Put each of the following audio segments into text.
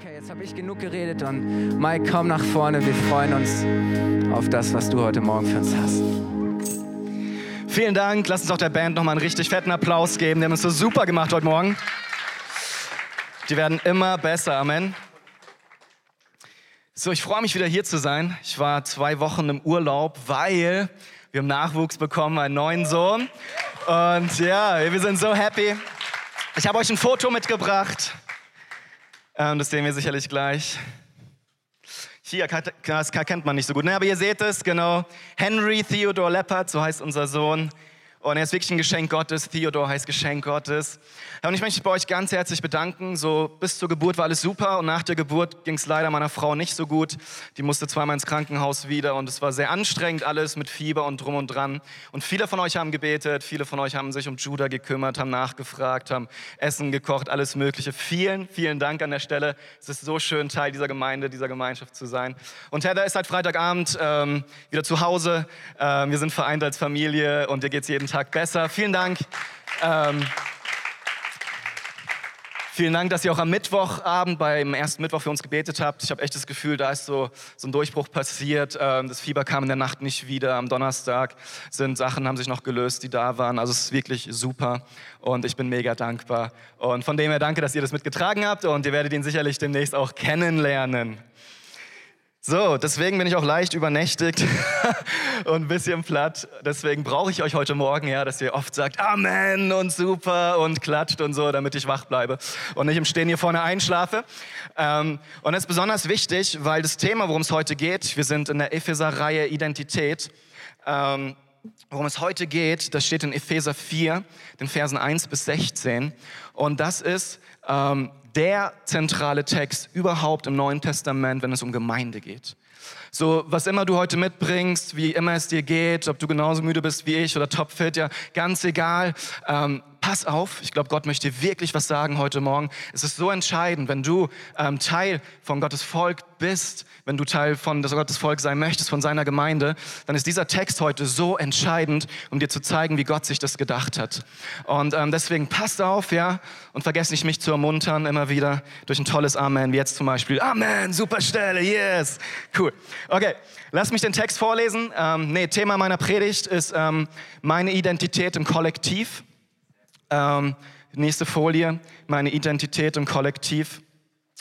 Okay, jetzt habe ich genug geredet und Mike, komm nach vorne. Wir freuen uns auf das, was du heute Morgen für uns hast. Vielen Dank. Lass uns auch der Band nochmal einen richtig fetten Applaus geben. Die haben es so super gemacht heute Morgen. Die werden immer besser. Amen. So, ich freue mich wieder hier zu sein. Ich war zwei Wochen im Urlaub, weil wir haben Nachwuchs bekommen, einen neuen Sohn. Und ja, wir sind so happy. Ich habe euch ein Foto mitgebracht. Ähm, das sehen wir sicherlich gleich. Hier, das kennt man nicht so gut, ne? aber ihr seht es, genau. Henry Theodore Leppard, so heißt unser Sohn. Und er ist wirklich ein Geschenk Gottes. Theodor heißt Geschenk Gottes. Und ich möchte mich bei euch ganz herzlich bedanken. So bis zur Geburt war alles super und nach der Geburt ging es leider meiner Frau nicht so gut. Die musste zweimal ins Krankenhaus wieder und es war sehr anstrengend alles mit Fieber und drum und dran. Und viele von euch haben gebetet, viele von euch haben sich um Judah gekümmert, haben nachgefragt, haben Essen gekocht, alles Mögliche. Vielen, vielen Dank an der Stelle. Es ist so schön, Teil dieser Gemeinde, dieser Gemeinschaft zu sein. Und Heather ist seit Freitagabend ähm, wieder zu Hause. Ähm, wir sind vereint als Familie und ihr geht es jeden Tag besser. Vielen Dank. Ähm, vielen Dank, dass ihr auch am Mittwochabend beim ersten Mittwoch für uns gebetet habt. Ich habe echt das Gefühl, da ist so, so ein Durchbruch passiert. Ähm, das Fieber kam in der Nacht nicht wieder. Am Donnerstag sind Sachen, haben sich noch gelöst, die da waren. Also es ist wirklich super und ich bin mega dankbar. Und von dem her danke, dass ihr das mitgetragen habt und ihr werdet ihn sicherlich demnächst auch kennenlernen. So, deswegen bin ich auch leicht übernächtigt und ein bisschen platt. Deswegen brauche ich euch heute Morgen, ja, dass ihr oft sagt Amen und super und klatscht und so, damit ich wach bleibe und nicht im Stehen hier vorne einschlafe. Ähm, und das ist besonders wichtig, weil das Thema, worum es heute geht, wir sind in der Epheser-Reihe Identität. Ähm, worum es heute geht, das steht in Epheser 4, den Versen 1 bis 16. Und das ist ähm, der zentrale Text überhaupt im Neuen Testament, wenn es um Gemeinde geht. So, was immer du heute mitbringst, wie immer es dir geht, ob du genauso müde bist wie ich oder topfit, ja, ganz egal. Ähm, pass auf, ich glaube, Gott möchte wirklich was sagen heute Morgen. Es ist so entscheidend, wenn du ähm, Teil von Gottes Volk bist, wenn du Teil von Gottes Volk sein möchtest, von seiner Gemeinde, dann ist dieser Text heute so entscheidend, um dir zu zeigen, wie Gott sich das gedacht hat. Und ähm, deswegen passt auf, ja, und vergesst nicht, mich zu ermuntern, immer wieder durch ein tolles Amen, wie jetzt zum Beispiel. Amen, super Stelle, yes, cool. Okay, lass mich den Text vorlesen. Ähm, nee, Thema meiner Predigt ist ähm, meine Identität im Kollektiv. Ähm, nächste Folie, meine Identität im Kollektiv.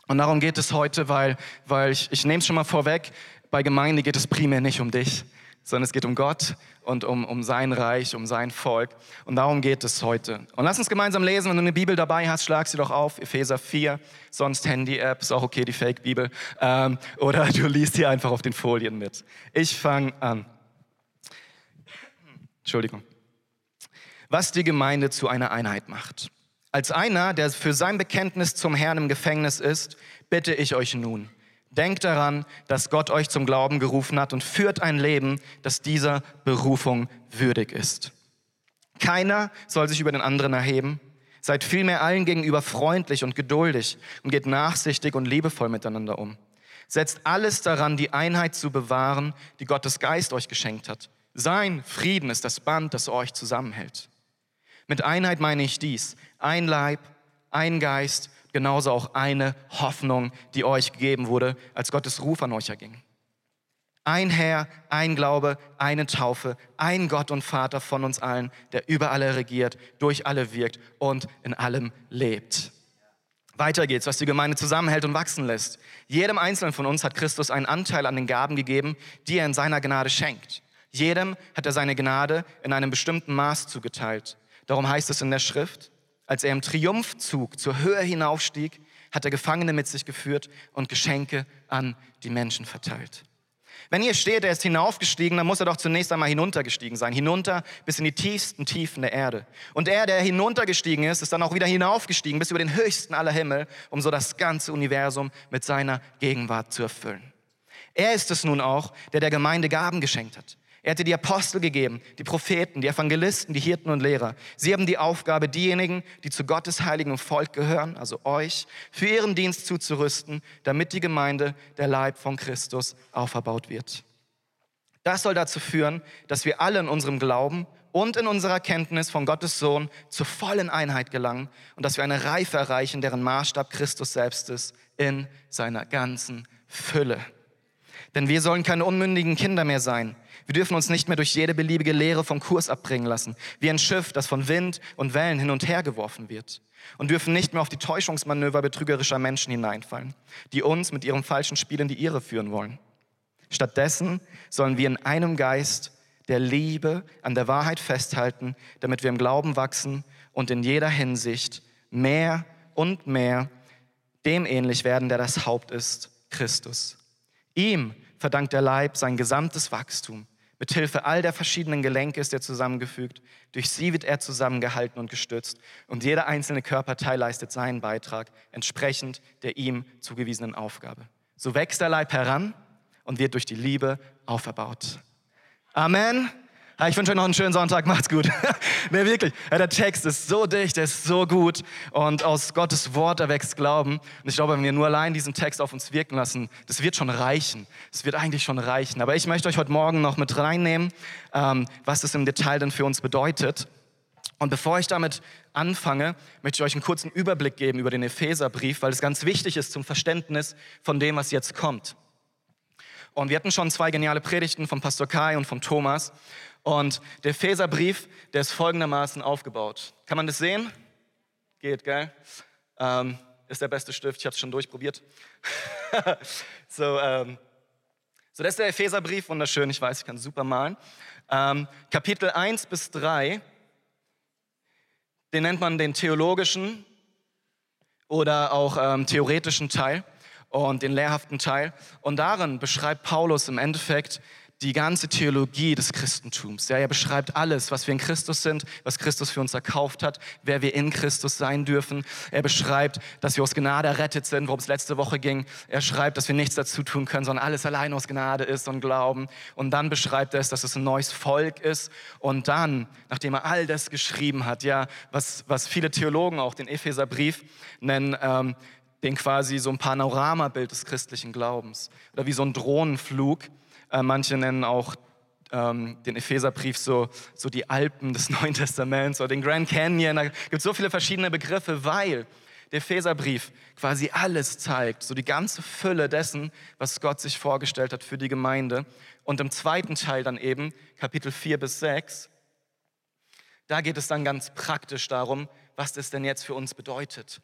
Und darum geht es heute, weil, weil ich, ich nehme es schon mal vorweg, bei Gemeinde geht es primär nicht um dich, sondern es geht um Gott und um, um sein Reich, um sein Volk. Und darum geht es heute. Und lass uns gemeinsam lesen. Wenn du eine Bibel dabei hast, schlag sie doch auf. Epheser 4, sonst Handy-App, ist auch okay, die Fake-Bibel. Ähm, oder du liest hier einfach auf den Folien mit. Ich fange an. Entschuldigung was die Gemeinde zu einer Einheit macht. Als einer, der für sein Bekenntnis zum Herrn im Gefängnis ist, bitte ich euch nun, denkt daran, dass Gott euch zum Glauben gerufen hat und führt ein Leben, das dieser Berufung würdig ist. Keiner soll sich über den anderen erheben. Seid vielmehr allen gegenüber freundlich und geduldig und geht nachsichtig und liebevoll miteinander um. Setzt alles daran, die Einheit zu bewahren, die Gottes Geist euch geschenkt hat. Sein Frieden ist das Band, das euch zusammenhält. Mit Einheit meine ich dies. Ein Leib, ein Geist, genauso auch eine Hoffnung, die euch gegeben wurde, als Gottes Ruf an euch erging. Ein Herr, ein Glaube, eine Taufe, ein Gott und Vater von uns allen, der über alle regiert, durch alle wirkt und in allem lebt. Weiter geht's, was die Gemeinde zusammenhält und wachsen lässt. Jedem Einzelnen von uns hat Christus einen Anteil an den Gaben gegeben, die er in seiner Gnade schenkt. Jedem hat er seine Gnade in einem bestimmten Maß zugeteilt. Darum heißt es in der Schrift, als er im Triumphzug zur Höhe hinaufstieg, hat er Gefangene mit sich geführt und Geschenke an die Menschen verteilt. Wenn hier steht, er ist hinaufgestiegen, dann muss er doch zunächst einmal hinuntergestiegen sein, hinunter bis in die tiefsten Tiefen der Erde. Und er, der hinuntergestiegen ist, ist dann auch wieder hinaufgestiegen bis über den höchsten aller Himmel, um so das ganze Universum mit seiner Gegenwart zu erfüllen. Er ist es nun auch, der der Gemeinde Gaben geschenkt hat. Er hatte die Apostel gegeben, die Propheten, die Evangelisten, die Hirten und Lehrer. Sie haben die Aufgabe, diejenigen, die zu Gottes heiligen Volk gehören, also euch, für ihren Dienst zuzurüsten, damit die Gemeinde, der Leib von Christus, auferbaut wird. Das soll dazu führen, dass wir alle in unserem Glauben und in unserer Kenntnis von Gottes Sohn zur vollen Einheit gelangen und dass wir eine Reife erreichen, deren Maßstab Christus selbst ist, in seiner ganzen Fülle. Denn wir sollen keine unmündigen Kinder mehr sein. Wir dürfen uns nicht mehr durch jede beliebige Lehre vom Kurs abbringen lassen, wie ein Schiff, das von Wind und Wellen hin und her geworfen wird. Und dürfen nicht mehr auf die Täuschungsmanöver betrügerischer Menschen hineinfallen, die uns mit ihrem falschen Spiel in die Irre führen wollen. Stattdessen sollen wir in einem Geist der Liebe an der Wahrheit festhalten, damit wir im Glauben wachsen und in jeder Hinsicht mehr und mehr dem ähnlich werden, der das Haupt ist, Christus. Ihm verdankt der Leib sein gesamtes Wachstum. Mit Hilfe all der verschiedenen Gelenke ist er zusammengefügt. Durch sie wird er zusammengehalten und gestützt. Und jeder einzelne Körperteil leistet seinen Beitrag entsprechend der ihm zugewiesenen Aufgabe. So wächst der Leib heran und wird durch die Liebe auferbaut. Amen. Ich wünsche euch noch einen schönen Sonntag. Macht's gut. nee, wirklich. Der Text ist so dicht, der ist so gut. Und aus Gottes Wort erwächst Glauben. Und ich glaube, wenn wir nur allein diesen Text auf uns wirken lassen, das wird schon reichen. Das wird eigentlich schon reichen. Aber ich möchte euch heute Morgen noch mit reinnehmen, ähm, was das im Detail denn für uns bedeutet. Und bevor ich damit anfange, möchte ich euch einen kurzen Überblick geben über den Epheserbrief, weil es ganz wichtig ist zum Verständnis von dem, was jetzt kommt. Und wir hatten schon zwei geniale Predigten vom Pastor Kai und vom Thomas. Und der Epheserbrief, der ist folgendermaßen aufgebaut. Kann man das sehen? Geht, gell? Ähm, ist der beste Stift, ich habe es schon durchprobiert. so, ähm, so, das ist der Epheserbrief, wunderschön, ich weiß, ich kann super malen. Ähm, Kapitel 1 bis 3, den nennt man den theologischen oder auch ähm, theoretischen Teil und den lehrhaften Teil. Und darin beschreibt Paulus im Endeffekt die ganze Theologie des Christentums. Ja, er beschreibt alles, was wir in Christus sind, was Christus für uns erkauft hat, wer wir in Christus sein dürfen. Er beschreibt, dass wir aus Gnade errettet sind, worum es letzte Woche ging. Er schreibt, dass wir nichts dazu tun können, sondern alles allein aus Gnade ist und Glauben. Und dann beschreibt er es, dass es ein neues Volk ist. Und dann, nachdem er all das geschrieben hat, ja, was, was viele Theologen auch den Epheserbrief nennen, ähm, den quasi so ein Panoramabild des christlichen Glaubens oder wie so ein Drohnenflug, äh, manche nennen auch ähm, den Epheserbrief so, so die Alpen des Neuen Testaments oder den Grand Canyon. Da gibt es so viele verschiedene Begriffe, weil der Epheserbrief quasi alles zeigt, so die ganze Fülle dessen, was Gott sich vorgestellt hat für die Gemeinde. Und im zweiten Teil dann eben, Kapitel 4 bis 6, da geht es dann ganz praktisch darum, was das denn jetzt für uns bedeutet.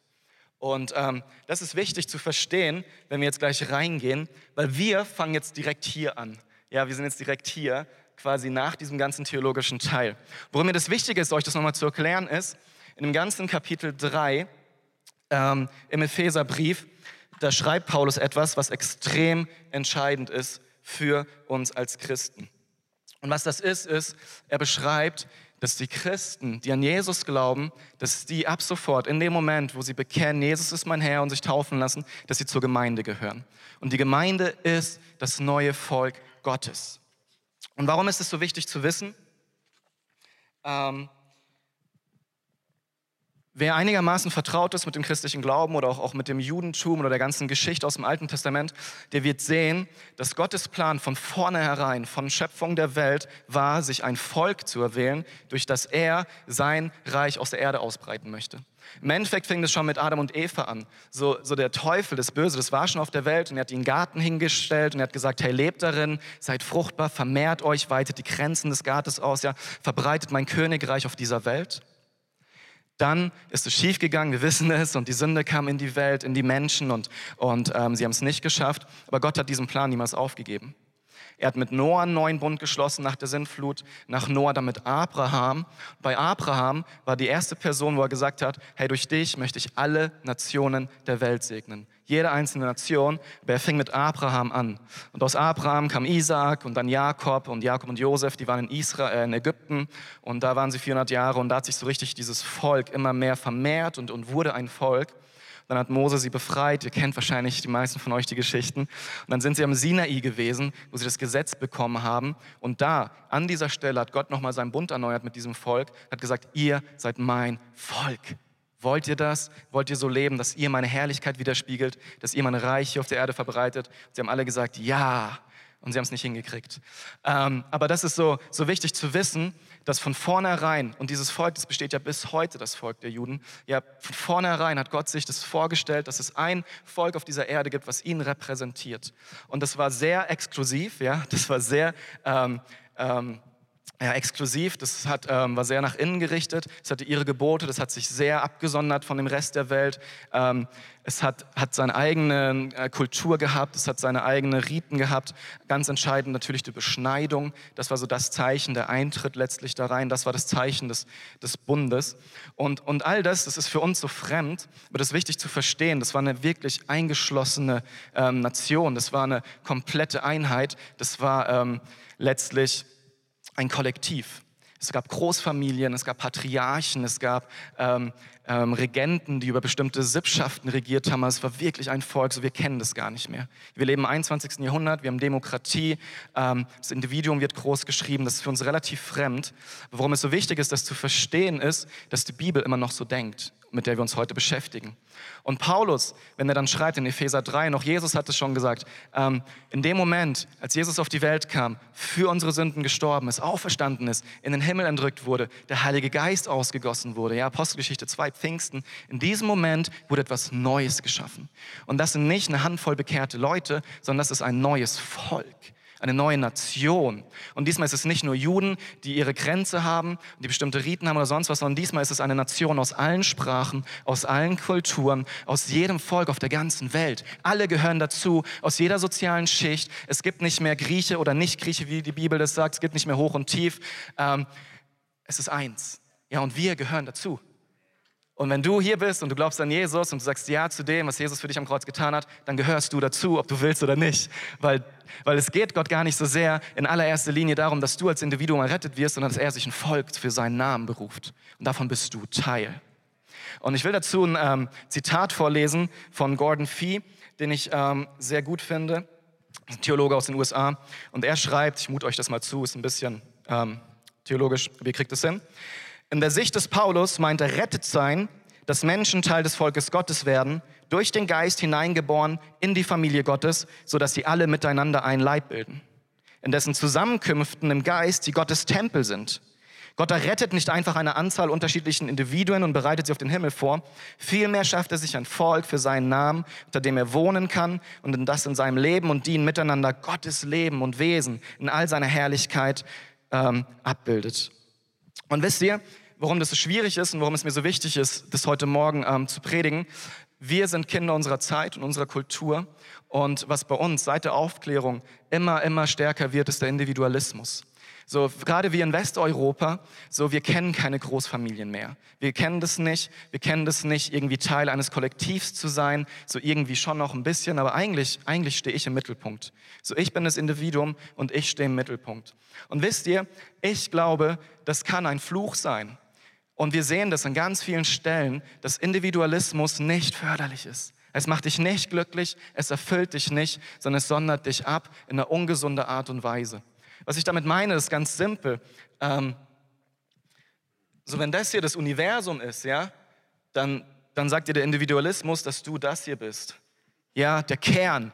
Und ähm, das ist wichtig zu verstehen, wenn wir jetzt gleich reingehen, weil wir fangen jetzt direkt hier an. Ja, wir sind jetzt direkt hier, quasi nach diesem ganzen theologischen Teil. Worum mir das Wichtige ist, euch das nochmal zu erklären, ist, in dem ganzen Kapitel 3 ähm, im Epheserbrief, da schreibt Paulus etwas, was extrem entscheidend ist für uns als Christen. Und was das ist, ist, er beschreibt dass die Christen, die an Jesus glauben, dass die ab sofort, in dem Moment, wo sie bekennen, Jesus ist mein Herr und sich taufen lassen, dass sie zur Gemeinde gehören. Und die Gemeinde ist das neue Volk Gottes. Und warum ist es so wichtig zu wissen? Ähm, Wer einigermaßen vertraut ist mit dem christlichen Glauben oder auch, auch mit dem Judentum oder der ganzen Geschichte aus dem Alten Testament, der wird sehen, dass Gottes Plan von vornherein, von Schöpfung der Welt war, sich ein Volk zu erwählen, durch das er sein Reich aus der Erde ausbreiten möchte. Im Endeffekt fing das schon mit Adam und Eva an. So, so der Teufel, das Böse, das war schon auf der Welt und er hat ihnen Garten hingestellt und er hat gesagt, hey, lebt darin, seid fruchtbar, vermehrt euch, weitet die Grenzen des Gartens aus, ja, verbreitet mein Königreich auf dieser Welt. Dann ist es schiefgegangen, wir wissen es, und die Sünde kam in die Welt, in die Menschen und, und ähm, sie haben es nicht geschafft. Aber Gott hat diesen Plan niemals aufgegeben. Er hat mit Noah einen neuen Bund geschlossen nach der Sintflut, nach Noah dann mit Abraham. Bei Abraham war die erste Person, wo er gesagt hat, hey, durch dich möchte ich alle Nationen der Welt segnen jede einzelne Nation, aber er fing mit Abraham an. Und aus Abraham kam Isaac und dann Jakob und Jakob und Josef, die waren in Israel, äh, in Ägypten und da waren sie 400 Jahre und da hat sich so richtig dieses Volk immer mehr vermehrt und, und wurde ein Volk. Dann hat Mose sie befreit. Ihr kennt wahrscheinlich die meisten von euch die Geschichten. Und dann sind sie am Sinai gewesen, wo sie das Gesetz bekommen haben. Und da, an dieser Stelle, hat Gott nochmal seinen Bund erneuert mit diesem Volk. Hat gesagt, ihr seid mein Volk. Wollt ihr das? Wollt ihr so leben, dass ihr meine Herrlichkeit widerspiegelt, dass ihr mein Reich hier auf der Erde verbreitet? Sie haben alle gesagt, ja. Und sie haben es nicht hingekriegt. Ähm, aber das ist so, so wichtig zu wissen, dass von vornherein, und dieses Volk, das besteht ja bis heute, das Volk der Juden, ja, von vornherein hat Gott sich das vorgestellt, dass es ein Volk auf dieser Erde gibt, was ihn repräsentiert. Und das war sehr exklusiv, ja, das war sehr ähm, ähm, ja, exklusiv, das hat, ähm, war sehr nach innen gerichtet, es hatte ihre Gebote, das hat sich sehr abgesondert von dem Rest der Welt. Ähm, es hat, hat seine eigene äh, Kultur gehabt, es hat seine eigenen Riten gehabt. Ganz entscheidend natürlich die Beschneidung, das war so das Zeichen, der Eintritt letztlich da rein, das war das Zeichen des, des Bundes. Und, und all das, das ist für uns so fremd, aber das ist wichtig zu verstehen, das war eine wirklich eingeschlossene ähm, Nation, das war eine komplette Einheit, das war ähm, letztlich ein Kollektiv. Es gab Großfamilien, es gab Patriarchen, es gab ähm, ähm, Regenten, die über bestimmte Sippschaften regiert haben. Also es war wirklich ein Volk, so wir kennen das gar nicht mehr. Wir leben im 21. Jahrhundert, wir haben Demokratie, ähm, das Individuum wird groß geschrieben, das ist für uns relativ fremd. Warum es so wichtig ist, das zu verstehen, ist, dass die Bibel immer noch so denkt mit der wir uns heute beschäftigen. Und Paulus, wenn er dann schreibt in Epheser 3, noch Jesus hat es schon gesagt, ähm, in dem Moment, als Jesus auf die Welt kam, für unsere Sünden gestorben ist, auferstanden ist, in den Himmel entrückt wurde, der Heilige Geist ausgegossen wurde, ja, Apostelgeschichte 2, Pfingsten, in diesem Moment wurde etwas Neues geschaffen. Und das sind nicht eine Handvoll bekehrte Leute, sondern das ist ein neues Volk eine neue Nation. Und diesmal ist es nicht nur Juden, die ihre Grenze haben, die bestimmte Riten haben oder sonst was, sondern diesmal ist es eine Nation aus allen Sprachen, aus allen Kulturen, aus jedem Volk auf der ganzen Welt. Alle gehören dazu, aus jeder sozialen Schicht. Es gibt nicht mehr Grieche oder Nicht-Grieche, wie die Bibel das sagt. Es gibt nicht mehr hoch und tief. Ähm, es ist eins. Ja, und wir gehören dazu. Und wenn du hier bist und du glaubst an Jesus und du sagst Ja zu dem, was Jesus für dich am Kreuz getan hat, dann gehörst du dazu, ob du willst oder nicht. Weil, weil es geht Gott gar nicht so sehr in allererster Linie darum, dass du als Individuum errettet wirst, sondern dass er sich ein Volk für seinen Namen beruft. Und davon bist du Teil. Und ich will dazu ein ähm, Zitat vorlesen von Gordon Fee, den ich ähm, sehr gut finde, ein Theologe aus den USA. Und er schreibt, ich mute euch das mal zu, ist ein bisschen ähm, theologisch, wie kriegt es hin? In der Sicht des Paulus meint errettet sein, dass Menschen Teil des Volkes Gottes werden, durch den Geist hineingeboren in die Familie Gottes, sodass sie alle miteinander ein Leib bilden. In dessen Zusammenkünften im Geist die Gottes Tempel sind. Gott errettet nicht einfach eine Anzahl unterschiedlichen Individuen und bereitet sie auf den Himmel vor. Vielmehr schafft er sich ein Volk für seinen Namen, unter dem er wohnen kann und in das in seinem Leben und Dienen miteinander Gottes Leben und Wesen in all seiner Herrlichkeit ähm, abbildet. Und wisst ihr, warum das so schwierig ist und warum es mir so wichtig ist, das heute Morgen ähm, zu predigen? Wir sind Kinder unserer Zeit und unserer Kultur. Und was bei uns seit der Aufklärung immer, immer stärker wird, ist der Individualismus. So, gerade wir in Westeuropa, so, wir kennen keine Großfamilien mehr. Wir kennen das nicht. Wir kennen das nicht, irgendwie Teil eines Kollektivs zu sein. So irgendwie schon noch ein bisschen, aber eigentlich, eigentlich stehe ich im Mittelpunkt. So, ich bin das Individuum und ich stehe im Mittelpunkt. Und wisst ihr, ich glaube, das kann ein Fluch sein. Und wir sehen das an ganz vielen Stellen, dass Individualismus nicht förderlich ist. Es macht dich nicht glücklich, es erfüllt dich nicht, sondern es sondert dich ab in einer ungesunden Art und Weise. Was ich damit meine, ist ganz simpel. Ähm, so, wenn das hier das Universum ist, ja, dann, dann sagt dir der Individualismus, dass du das hier bist. Ja, der Kern,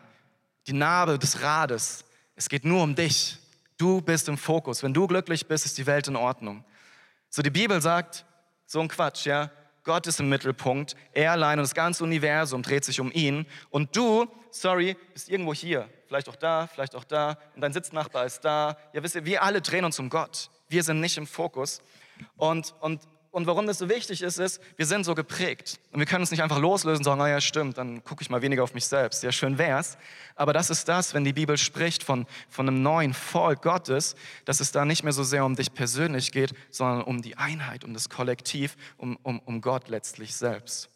die Narbe des Rades. Es geht nur um dich. Du bist im Fokus. Wenn du glücklich bist, ist die Welt in Ordnung. So, die Bibel sagt, so ein Quatsch, ja. Gott ist im Mittelpunkt, er allein und das ganze Universum dreht sich um ihn. Und du, sorry, bist irgendwo hier, vielleicht auch da, vielleicht auch da, und dein Sitznachbar ist da. Ja, wisst ihr, wir alle drehen uns um Gott. Wir sind nicht im Fokus. Und, und und warum das so wichtig ist, ist, wir sind so geprägt. Und wir können uns nicht einfach loslösen und sagen, naja, stimmt, dann gucke ich mal weniger auf mich selbst. Ja, schön wär's. Aber das ist das, wenn die Bibel spricht von, von einem neuen Volk Gottes, dass es da nicht mehr so sehr um dich persönlich geht, sondern um die Einheit, um das Kollektiv, um, um, um Gott letztlich selbst.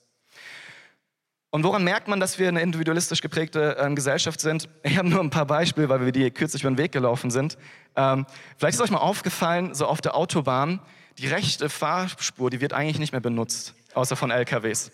Und woran merkt man, dass wir eine individualistisch geprägte äh, Gesellschaft sind? Ich habe nur ein paar Beispiele, weil wir die kürzlich über den Weg gelaufen sind. Ähm, vielleicht ist euch mal aufgefallen, so auf der Autobahn, die rechte Fahrspur, die wird eigentlich nicht mehr benutzt, außer von LKWs.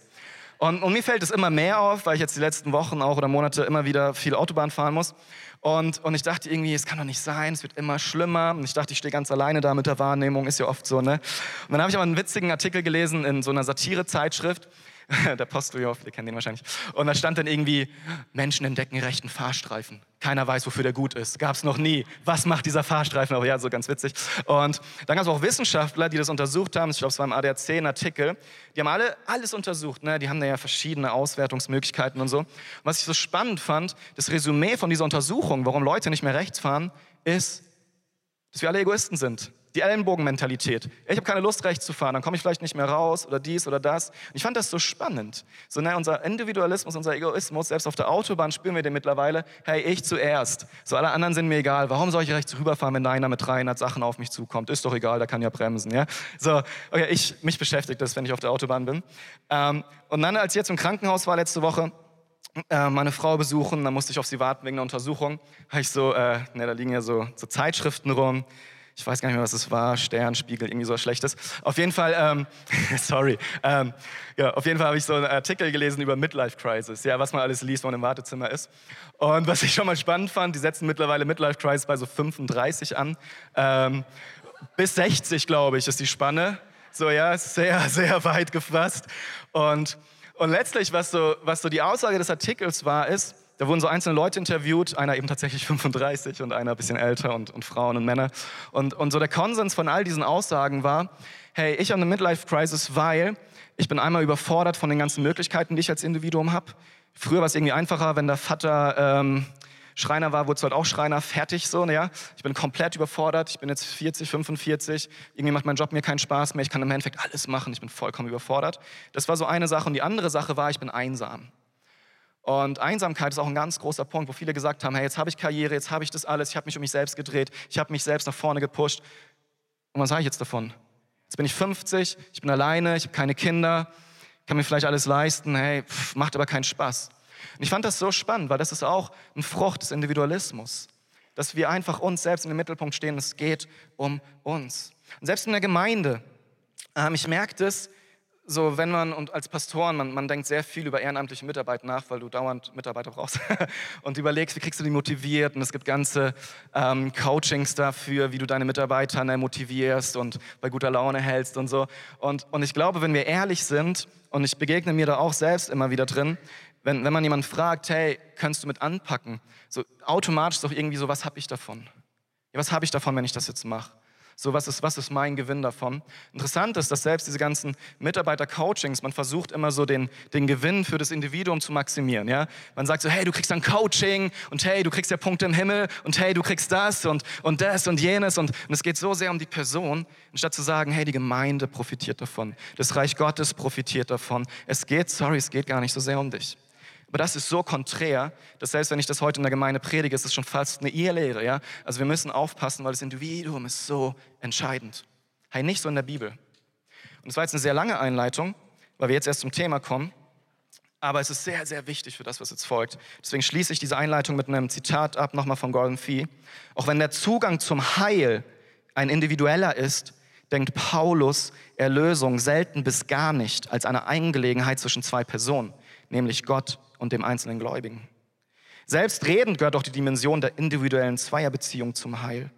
Und, und, mir fällt es immer mehr auf, weil ich jetzt die letzten Wochen auch oder Monate immer wieder viel Autobahn fahren muss. Und, und ich dachte irgendwie, es kann doch nicht sein, es wird immer schlimmer. Und ich dachte, ich stehe ganz alleine da mit der Wahrnehmung, ist ja oft so, ne? Und dann habe ich aber einen witzigen Artikel gelesen in so einer Satirezeitschrift, der Postillon, viele kennen den wahrscheinlich. Und da stand dann irgendwie, Menschen entdecken rechten Fahrstreifen. Keiner weiß, wofür der gut ist. Gab es noch nie. Was macht dieser Fahrstreifen? Aber ja, so ganz witzig. Und dann gab es auch Wissenschaftler, die das untersucht haben. Ich glaube, es war im ADAC ein Artikel. Die haben alle alles untersucht. Ne? Die haben da ja verschiedene Auswertungsmöglichkeiten und so. Und was ich so spannend fand, das Resümee von dieser Untersuchung, warum Leute nicht mehr rechts fahren, ist, dass wir alle Egoisten sind. Die Ellenbogenmentalität. Ich habe keine Lust, rechts zu fahren, dann komme ich vielleicht nicht mehr raus oder dies oder das. Ich fand das so spannend. So, ne, unser Individualismus, unser Egoismus, selbst auf der Autobahn spüren wir den mittlerweile. Hey, ich zuerst. So, alle anderen sind mir egal. Warum soll ich rechts rüberfahren, wenn einer mit 300 Sachen auf mich zukommt? Ist doch egal, der kann ja bremsen. Ja? So, okay, ich, mich beschäftigt das, wenn ich auf der Autobahn bin. Ähm, und dann, als ich jetzt im Krankenhaus war letzte Woche, äh, meine Frau besuchen, dann musste ich auf sie warten wegen einer Untersuchung. Habe ich so, äh, ne, da liegen ja so, so Zeitschriften rum ich weiß gar nicht mehr, was es war, Stern, Spiegel, irgendwie so was Schlechtes. Auf jeden Fall, ähm, sorry, ähm, ja, auf jeden Fall habe ich so einen Artikel gelesen über Midlife Crisis, ja, was man alles liest, wenn man im Wartezimmer ist. Und was ich schon mal spannend fand, die setzen mittlerweile Midlife Crisis bei so 35 an. Ähm, bis 60, glaube ich, ist die Spanne. So, ja, sehr, sehr weit gefasst. Und, und letztlich, was so, was so die Aussage des Artikels war, ist, da wurden so einzelne Leute interviewt, einer eben tatsächlich 35 und einer ein bisschen älter und, und Frauen und Männer. Und, und so der Konsens von all diesen Aussagen war, hey, ich habe eine Midlife-Crisis, weil ich bin einmal überfordert von den ganzen Möglichkeiten, die ich als Individuum habe. Früher war es irgendwie einfacher, wenn der Vater ähm, Schreiner war, wurde halt auch Schreiner, fertig so, ja. Ich bin komplett überfordert, ich bin jetzt 40, 45, irgendwie macht mein Job mir keinen Spaß mehr, ich kann im Endeffekt alles machen, ich bin vollkommen überfordert. Das war so eine Sache und die andere Sache war, ich bin einsam. Und Einsamkeit ist auch ein ganz großer Punkt, wo viele gesagt haben, hey, jetzt habe ich Karriere, jetzt habe ich das alles, ich habe mich um mich selbst gedreht, ich habe mich selbst nach vorne gepusht. Und was sage ich jetzt davon? Jetzt bin ich 50, ich bin alleine, ich habe keine Kinder, kann mir vielleicht alles leisten, hey, pff, macht aber keinen Spaß. Und ich fand das so spannend, weil das ist auch ein Frucht des Individualismus, dass wir einfach uns selbst in den Mittelpunkt stehen, es geht um uns. Und selbst in der Gemeinde, ähm, ich merke das, so, wenn man und als Pastoren, man, man denkt sehr viel über ehrenamtliche Mitarbeit nach, weil du dauernd Mitarbeiter brauchst und überlegst, wie kriegst du die motiviert und es gibt ganze ähm, Coachings dafür, wie du deine Mitarbeiter ne, motivierst und bei guter Laune hältst und so. Und, und ich glaube, wenn wir ehrlich sind, und ich begegne mir da auch selbst immer wieder drin, wenn, wenn man jemanden fragt, hey, kannst du mit anpacken? So automatisch ist doch irgendwie so, was habe ich davon? Ja, was habe ich davon, wenn ich das jetzt mache? So, was ist, was ist mein Gewinn davon? Interessant ist, dass selbst diese ganzen Mitarbeiter-Coachings, man versucht immer so den, den Gewinn für das Individuum zu maximieren. Ja? Man sagt so, hey, du kriegst ein Coaching und hey, du kriegst ja Punkte im Himmel und hey, du kriegst das und, und das und jenes und, und es geht so sehr um die Person, anstatt zu sagen, hey, die Gemeinde profitiert davon, das Reich Gottes profitiert davon. Es geht, sorry, es geht gar nicht so sehr um dich. Aber das ist so konträr, dass selbst wenn ich das heute in der Gemeinde predige, ist es schon fast eine Irrlehre. Ja? Also wir müssen aufpassen, weil das Individuum ist so entscheidend. Hey, nicht so in der Bibel. Und das war jetzt eine sehr lange Einleitung, weil wir jetzt erst zum Thema kommen. Aber es ist sehr, sehr wichtig für das, was jetzt folgt. Deswegen schließe ich diese Einleitung mit einem Zitat ab, nochmal von Gordon Fee. Auch wenn der Zugang zum Heil ein individueller ist, denkt Paulus Erlösung selten bis gar nicht als eine Angelegenheit zwischen zwei Personen, nämlich Gott und dem einzelnen Gläubigen. Selbstredend gehört auch die Dimension der individuellen Zweierbeziehung zum Heil.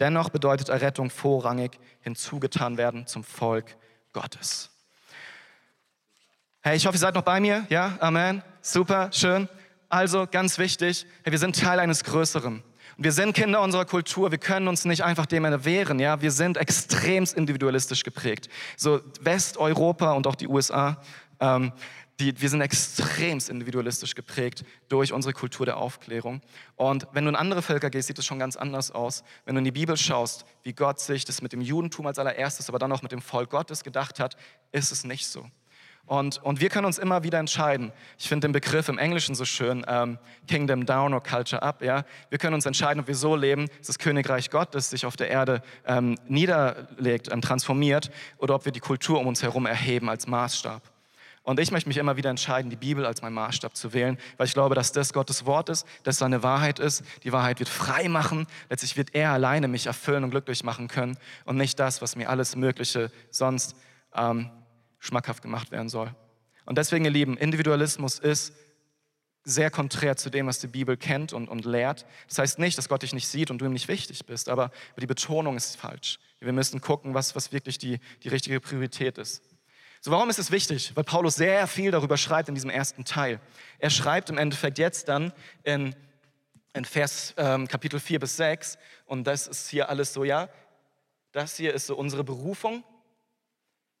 Dennoch bedeutet Errettung vorrangig hinzugetan werden zum Volk Gottes. Hey, ich hoffe, ihr seid noch bei mir. Ja, Amen. Super, schön. Also ganz wichtig, hey, wir sind Teil eines Größeren. Wir sind Kinder unserer Kultur. Wir können uns nicht einfach dem erwehren. Ja, wir sind extremst individualistisch geprägt. So Westeuropa und auch die USA. Ähm, die, wir sind extremst individualistisch geprägt durch unsere Kultur der Aufklärung. Und wenn du in andere Völker gehst, sieht es schon ganz anders aus. Wenn du in die Bibel schaust, wie Gott sich das mit dem Judentum als allererstes, aber dann auch mit dem Volk Gottes gedacht hat, ist es nicht so. Und, und wir können uns immer wieder entscheiden. Ich finde den Begriff im Englischen so schön, ähm, Kingdom Down or Culture Up. Ja? Wir können uns entscheiden, ob wir so leben, dass das Königreich Gottes sich auf der Erde ähm, niederlegt, ähm, transformiert, oder ob wir die Kultur um uns herum erheben als Maßstab. Und ich möchte mich immer wieder entscheiden, die Bibel als mein Maßstab zu wählen, weil ich glaube, dass das Gottes Wort ist, dass seine Wahrheit ist. Die Wahrheit wird frei machen. Letztlich wird er alleine mich erfüllen und glücklich machen können und nicht das, was mir alles Mögliche sonst ähm, schmackhaft gemacht werden soll. Und deswegen, ihr Lieben, Individualismus ist sehr konträr zu dem, was die Bibel kennt und, und lehrt. Das heißt nicht, dass Gott dich nicht sieht und du ihm nicht wichtig bist, aber die Betonung ist falsch. Wir müssen gucken, was, was wirklich die, die richtige Priorität ist. So, warum ist es wichtig? Weil Paulus sehr viel darüber schreibt in diesem ersten Teil. Er schreibt im Endeffekt jetzt dann in, in Vers ähm, Kapitel 4 bis 6 und das ist hier alles so, ja, das hier ist so unsere Berufung.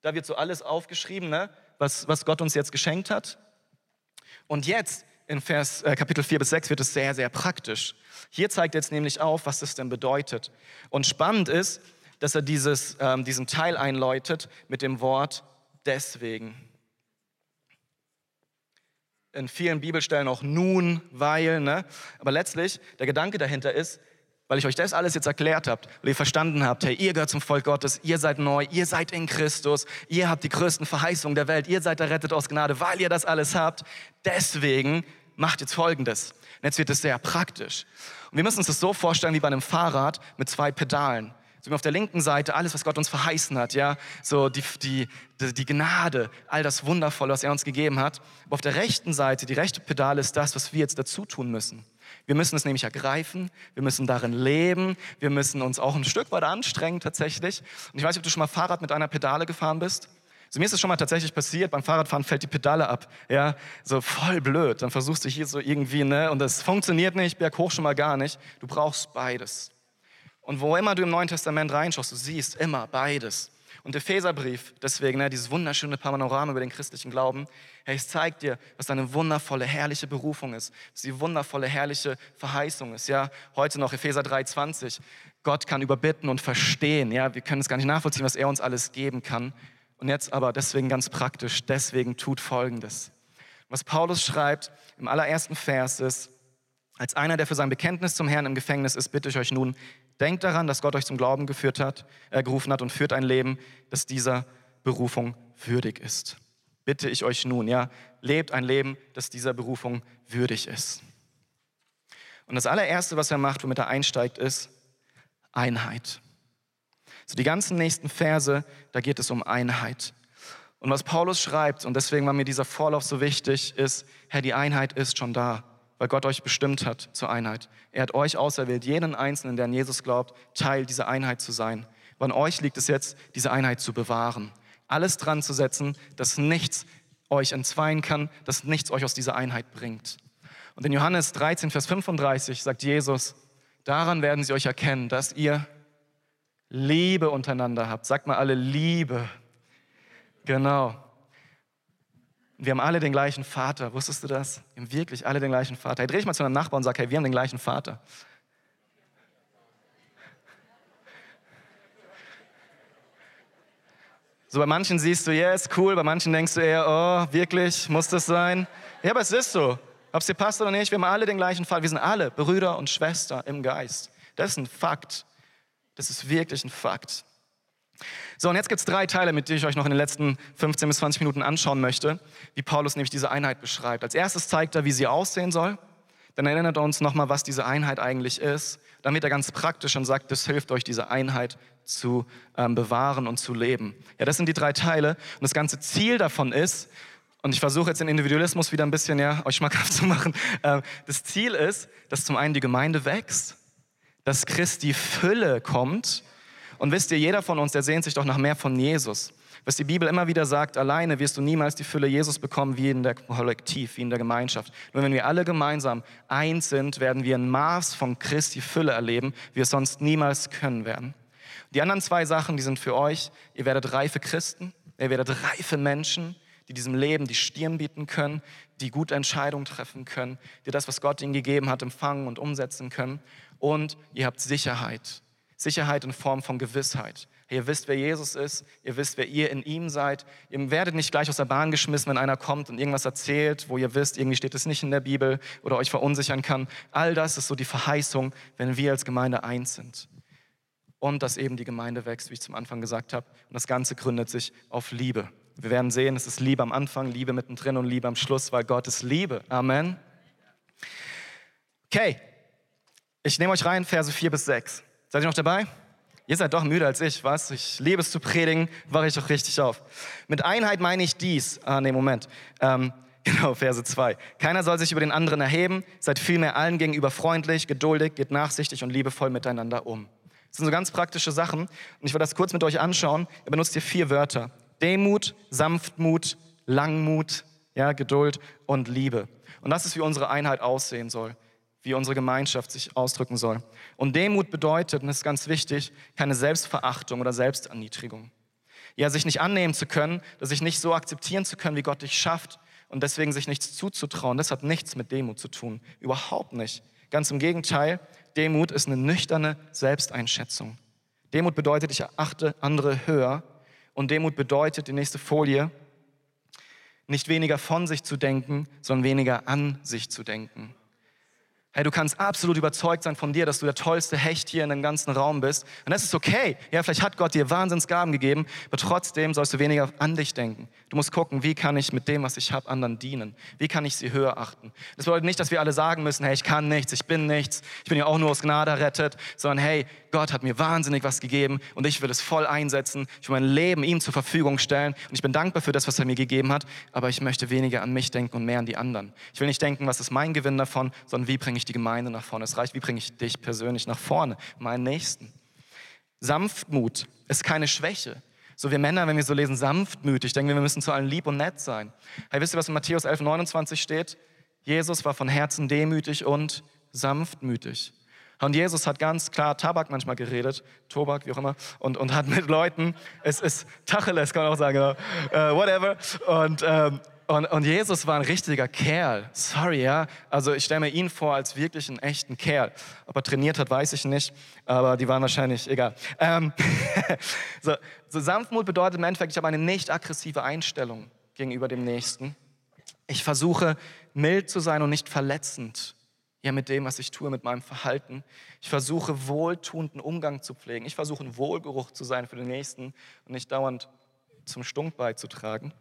Da wird so alles aufgeschrieben, ne? was, was Gott uns jetzt geschenkt hat. Und jetzt in Vers, äh, Kapitel 4 bis 6 wird es sehr, sehr praktisch. Hier zeigt er jetzt nämlich auf, was das denn bedeutet. Und spannend ist, dass er dieses, ähm, diesen Teil einläutet mit dem Wort deswegen. In vielen Bibelstellen auch nun, weil, ne? aber letztlich der Gedanke dahinter ist, weil ich euch das alles jetzt erklärt habt, weil ihr verstanden habt, hey, ihr gehört zum Volk Gottes, ihr seid neu, ihr seid in Christus, ihr habt die größten Verheißungen der Welt, ihr seid errettet aus Gnade, weil ihr das alles habt. Deswegen macht jetzt Folgendes. Und jetzt wird es sehr praktisch. Und wir müssen uns das so vorstellen wie bei einem Fahrrad mit zwei Pedalen. So auf der linken Seite alles, was Gott uns verheißen hat, ja, so die, die, die Gnade, all das Wundervolle, was er uns gegeben hat. Aber auf der rechten Seite, die rechte Pedale ist das, was wir jetzt dazu tun müssen. Wir müssen es nämlich ergreifen, wir müssen darin leben, wir müssen uns auch ein Stück weit anstrengen tatsächlich. Und ich weiß nicht, ob du schon mal Fahrrad mit einer Pedale gefahren bist. Also mir ist es schon mal tatsächlich passiert, beim Fahrradfahren fällt die Pedale ab. Ja, so voll blöd. Dann versuchst du hier so irgendwie, ne, und das funktioniert nicht, berghoch schon mal gar nicht. Du brauchst beides. Und wo immer du im Neuen Testament reinschaust, du siehst immer beides. Und der Epheserbrief, deswegen, ne, dieses wunderschöne Panorama über den christlichen Glauben, hey, es zeigt dir, was deine wundervolle, herrliche Berufung ist, was die wundervolle, herrliche Verheißung ist. Ja, heute noch Epheser 3,20. Gott kann überbitten und verstehen. Ja, wir können es gar nicht nachvollziehen, was er uns alles geben kann. Und jetzt aber deswegen ganz praktisch, deswegen tut Folgendes. Was Paulus schreibt im allerersten Vers ist, als einer, der für sein Bekenntnis zum Herrn im Gefängnis ist, bitte ich euch nun, denkt daran, dass Gott euch zum Glauben geführt hat, äh, gerufen hat und führt ein Leben, das dieser Berufung würdig ist. Bitte ich euch nun, ja, lebt ein Leben, das dieser Berufung würdig ist. Und das allererste, was er macht, womit er einsteigt, ist Einheit. So die ganzen nächsten Verse, da geht es um Einheit. Und was Paulus schreibt, und deswegen war mir dieser Vorlauf so wichtig, ist, Herr, die Einheit ist schon da, weil Gott euch bestimmt hat zur Einheit. Er hat euch auserwählt, jeden Einzelnen, der an Jesus glaubt, Teil dieser Einheit zu sein. an euch liegt es jetzt, diese Einheit zu bewahren. Alles dran zu setzen, dass nichts euch entzweien kann, dass nichts euch aus dieser Einheit bringt. Und in Johannes 13, Vers 35 sagt Jesus, daran werden sie euch erkennen, dass ihr Liebe untereinander habt. Sagt mal alle Liebe. Genau. Wir haben alle den gleichen Vater. Wusstest du das? Wir haben wirklich alle den gleichen Vater. Hey, dreh ich mal zu einem Nachbarn und sag, hey, wir haben den gleichen Vater. So bei manchen siehst du, yes, cool, bei manchen denkst du eher, oh, wirklich, muss das sein? Ja, aber es ist so. Ob es dir passt oder nicht, wir haben alle den gleichen Vater. Wir sind alle Brüder und Schwestern im Geist. Das ist ein Fakt. Das ist wirklich ein Fakt. So, und jetzt gibt es drei Teile, mit denen ich euch noch in den letzten 15 bis 20 Minuten anschauen möchte, wie Paulus nämlich diese Einheit beschreibt. Als erstes zeigt er, wie sie aussehen soll. Dann erinnert er uns nochmal, was diese Einheit eigentlich ist. Dann wird er ganz praktisch und sagt, das hilft euch, diese Einheit zu ähm, bewahren und zu leben. Ja, das sind die drei Teile. Und das ganze Ziel davon ist, und ich versuche jetzt den Individualismus wieder ein bisschen ja, euch schmackhaft zu machen. Äh, das Ziel ist, dass zum einen die Gemeinde wächst, dass Christi Fülle kommt. Und wisst ihr, jeder von uns, der sehnt sich doch nach mehr von Jesus. Was die Bibel immer wieder sagt, alleine wirst du niemals die Fülle Jesus bekommen wie in der Kollektiv, wie in der Gemeinschaft. Nur wenn wir alle gemeinsam eins sind, werden wir ein Maß von Christi Fülle erleben, wie wir es sonst niemals können werden. Die anderen zwei Sachen, die sind für euch. Ihr werdet reife Christen, ihr werdet reife Menschen, die diesem Leben die Stirn bieten können, die gute Entscheidungen treffen können, die das, was Gott ihnen gegeben hat, empfangen und umsetzen können und ihr habt Sicherheit. Sicherheit in Form von Gewissheit. Ihr wisst, wer Jesus ist, ihr wisst, wer ihr in ihm seid. Ihr werdet nicht gleich aus der Bahn geschmissen, wenn einer kommt und irgendwas erzählt, wo ihr wisst, irgendwie steht es nicht in der Bibel oder euch verunsichern kann. All das ist so die Verheißung, wenn wir als Gemeinde eins sind. Und dass eben die Gemeinde wächst, wie ich zum Anfang gesagt habe. Und das Ganze gründet sich auf Liebe. Wir werden sehen, es ist Liebe am Anfang, Liebe mittendrin und Liebe am Schluss, weil Gott ist Liebe. Amen. Okay, ich nehme euch rein, Verse 4 bis 6. Seid ihr noch dabei? Ihr seid doch müde als ich, was? Ich liebe es zu predigen, wache ich doch richtig auf. Mit Einheit meine ich dies. Ah, nee, Moment. Ähm, genau, Verse 2. Keiner soll sich über den anderen erheben, seid vielmehr allen gegenüber freundlich, geduldig, geht nachsichtig und liebevoll miteinander um. Das sind so ganz praktische Sachen und ich will das kurz mit euch anschauen. Er benutzt hier vier Wörter. Demut, Sanftmut, Langmut, ja, Geduld und Liebe. Und das ist, wie unsere Einheit aussehen soll, wie unsere Gemeinschaft sich ausdrücken soll. Und Demut bedeutet, und das ist ganz wichtig, keine Selbstverachtung oder Selbsterniedrigung. Ja, sich nicht annehmen zu können, dass sich nicht so akzeptieren zu können, wie Gott dich schafft und deswegen sich nichts zuzutrauen, das hat nichts mit Demut zu tun. Überhaupt nicht. Ganz im Gegenteil, Demut ist eine nüchterne Selbsteinschätzung. Demut bedeutet, ich erachte andere höher. Und Demut bedeutet, die nächste Folie, nicht weniger von sich zu denken, sondern weniger an sich zu denken. Hey, du kannst absolut überzeugt sein von dir, dass du der tollste Hecht hier in dem ganzen Raum bist. Und das ist okay. Ja, vielleicht hat Gott dir Wahnsinnsgaben gegeben, aber trotzdem sollst du weniger an dich denken. Du musst gucken, wie kann ich mit dem, was ich habe, anderen dienen? Wie kann ich sie höher achten? Das bedeutet nicht, dass wir alle sagen müssen, hey, ich kann nichts, ich bin nichts, ich bin ja auch nur aus Gnade errettet, sondern hey, Gott hat mir wahnsinnig was gegeben und ich will es voll einsetzen. Ich will mein Leben ihm zur Verfügung stellen und ich bin dankbar für das, was er mir gegeben hat, aber ich möchte weniger an mich denken und mehr an die anderen. Ich will nicht denken, was ist mein Gewinn davon, sondern wie bringe ich die Gemeinde nach vorne. Es reicht, wie bringe ich dich persönlich nach vorne, meinen Nächsten. Sanftmut ist keine Schwäche. So wir Männer, wenn wir so lesen, sanftmütig, denken wir, wir müssen zu allen lieb und nett sein. Hey, wisst ihr, was in Matthäus 11, 29 steht? Jesus war von Herzen demütig und sanftmütig. Und Jesus hat ganz klar Tabak manchmal geredet, Tobak, wie auch immer, und, und hat mit Leuten, es ist Tacheles, kann man auch sagen, genau, uh, whatever. Und, ähm, und, und, Jesus war ein richtiger Kerl. Sorry, ja. Also ich stelle mir ihn vor als wirklich einen echten Kerl. Ob er trainiert hat, weiß ich nicht. Aber die waren wahrscheinlich, egal. Ähm, so, so Sanftmut bedeutet im Endeffekt, ich habe eine nicht aggressive Einstellung gegenüber dem Nächsten. Ich versuche mild zu sein und nicht verletzend ja mit dem, was ich tue, mit meinem Verhalten. Ich versuche wohltuenden Umgang zu pflegen. Ich versuche ein Wohlgeruch zu sein für den Nächsten und nicht dauernd zum Stunk beizutragen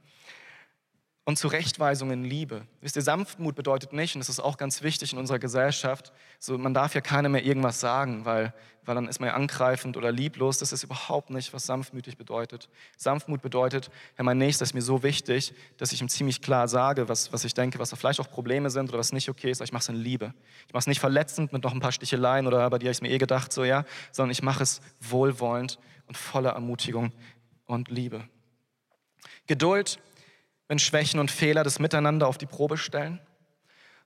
und Zurechtweisung in Liebe. Wisst ihr, Sanftmut bedeutet nicht, und das ist auch ganz wichtig in unserer Gesellschaft, so man darf ja keiner mehr irgendwas sagen, weil, weil dann ist man ja angreifend oder lieblos. Das ist überhaupt nicht, was sanftmütig bedeutet. Sanftmut bedeutet, ja, mein Nächster ist mir so wichtig, dass ich ihm ziemlich klar sage, was, was ich denke, was da vielleicht auch Probleme sind oder was nicht okay ist, aber ich mache es in Liebe. Ich mache es nicht verletzend mit noch ein paar Sticheleien oder bei dir habe ich mir eh gedacht, so ja, sondern ich mache es wohlwollend und voller Ermutigung und Liebe. Geduld wenn Schwächen und Fehler das Miteinander auf die Probe stellen?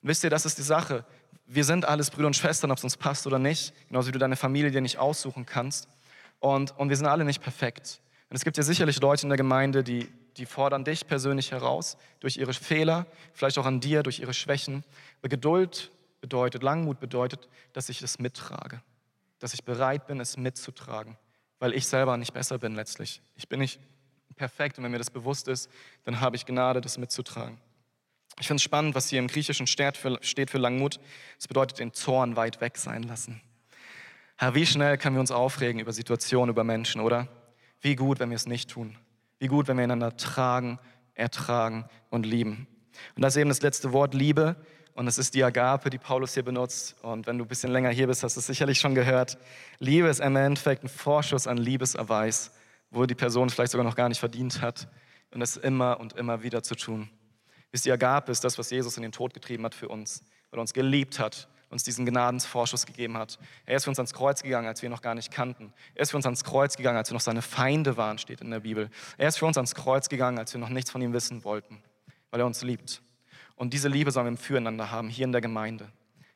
Und wisst ihr, das ist die Sache. Wir sind alles Brüder und Schwestern, ob es uns passt oder nicht, genauso wie du deine Familie dir nicht aussuchen kannst. Und, und wir sind alle nicht perfekt. Und es gibt ja sicherlich Leute in der Gemeinde, die, die fordern dich persönlich heraus durch ihre Fehler, vielleicht auch an dir, durch ihre Schwächen. Aber Geduld bedeutet, Langmut bedeutet, dass ich es mittrage, dass ich bereit bin, es mitzutragen, weil ich selber nicht besser bin letztlich. Ich bin nicht perfekt und wenn mir das bewusst ist, dann habe ich Gnade, das mitzutragen. Ich finde es spannend, was hier im Griechischen steht für, steht für Langmut. Es bedeutet den Zorn weit weg sein lassen. Herr, wie schnell können wir uns aufregen über Situationen, über Menschen, oder? Wie gut, wenn wir es nicht tun. Wie gut, wenn wir einander tragen, ertragen und lieben. Und das ist eben das letzte Wort Liebe. Und es ist die Agape, die Paulus hier benutzt. Und wenn du ein bisschen länger hier bist, hast du es sicherlich schon gehört. Liebe ist im Endeffekt ein Vorschuss an Liebeserweis wo die Person vielleicht sogar noch gar nicht verdient hat. Und das immer und immer wieder zu tun. Wisst ihr, Agape ist das, was Jesus in den Tod getrieben hat für uns, weil er uns geliebt hat, uns diesen Gnadensvorschuss gegeben hat. Er ist für uns ans Kreuz gegangen, als wir ihn noch gar nicht kannten. Er ist für uns ans Kreuz gegangen, als wir noch seine Feinde waren, steht in der Bibel. Er ist für uns ans Kreuz gegangen, als wir noch nichts von ihm wissen wollten, weil er uns liebt. Und diese Liebe sollen wir füreinander haben, hier in der Gemeinde.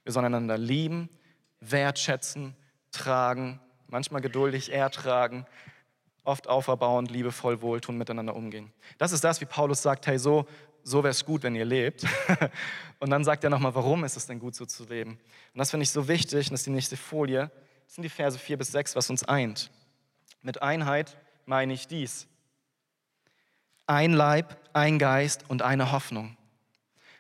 Wir sollen einander lieben, wertschätzen, tragen, manchmal geduldig ertragen, oft auferbauend, liebevoll, wohltun, miteinander umgehen. Das ist das, wie Paulus sagt, hey, so, so wäre es gut, wenn ihr lebt. und dann sagt er nochmal, warum ist es denn gut, so zu leben? Und das finde ich so wichtig, und das ist die nächste Folie, das sind die Verse 4 bis 6, was uns eint. Mit Einheit meine ich dies. Ein Leib, ein Geist und eine Hoffnung.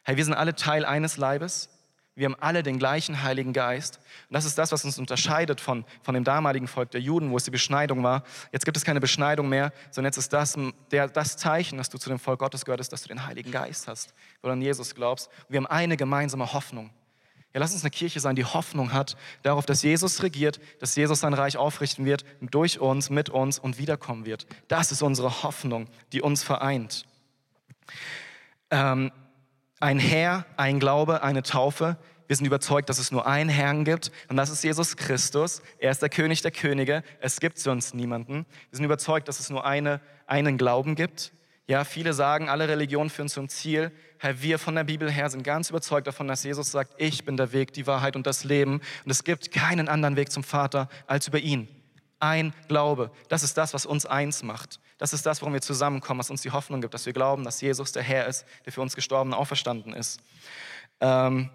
Hey, wir sind alle Teil eines Leibes wir haben alle den gleichen Heiligen Geist. Und das ist das, was uns unterscheidet von, von dem damaligen Volk der Juden, wo es die Beschneidung war. Jetzt gibt es keine Beschneidung mehr, sondern jetzt ist das der, das Zeichen, dass du zu dem Volk Gottes gehörst, dass du den Heiligen Geist hast, wo du an Jesus glaubst. Und wir haben eine gemeinsame Hoffnung. Ja, lass uns eine Kirche sein, die Hoffnung hat darauf, dass Jesus regiert, dass Jesus sein Reich aufrichten wird, durch uns, mit uns und wiederkommen wird. Das ist unsere Hoffnung, die uns vereint. Ähm, ein Herr, ein Glaube, eine Taufe. Wir sind überzeugt, dass es nur einen Herrn gibt und das ist Jesus Christus. Er ist der König der Könige. Es gibt sonst niemanden. Wir sind überzeugt, dass es nur eine, einen Glauben gibt. Ja, viele sagen, alle Religionen führen zum Ziel. Herr, wir von der Bibel her sind ganz überzeugt davon, dass Jesus sagt, ich bin der Weg, die Wahrheit und das Leben. Und es gibt keinen anderen Weg zum Vater als über ihn. Ein Glaube. Das ist das, was uns eins macht. Das ist das, warum wir zusammenkommen, was uns die Hoffnung gibt, dass wir glauben, dass Jesus der Herr ist, der für uns gestorben und auferstanden ist. Ähm,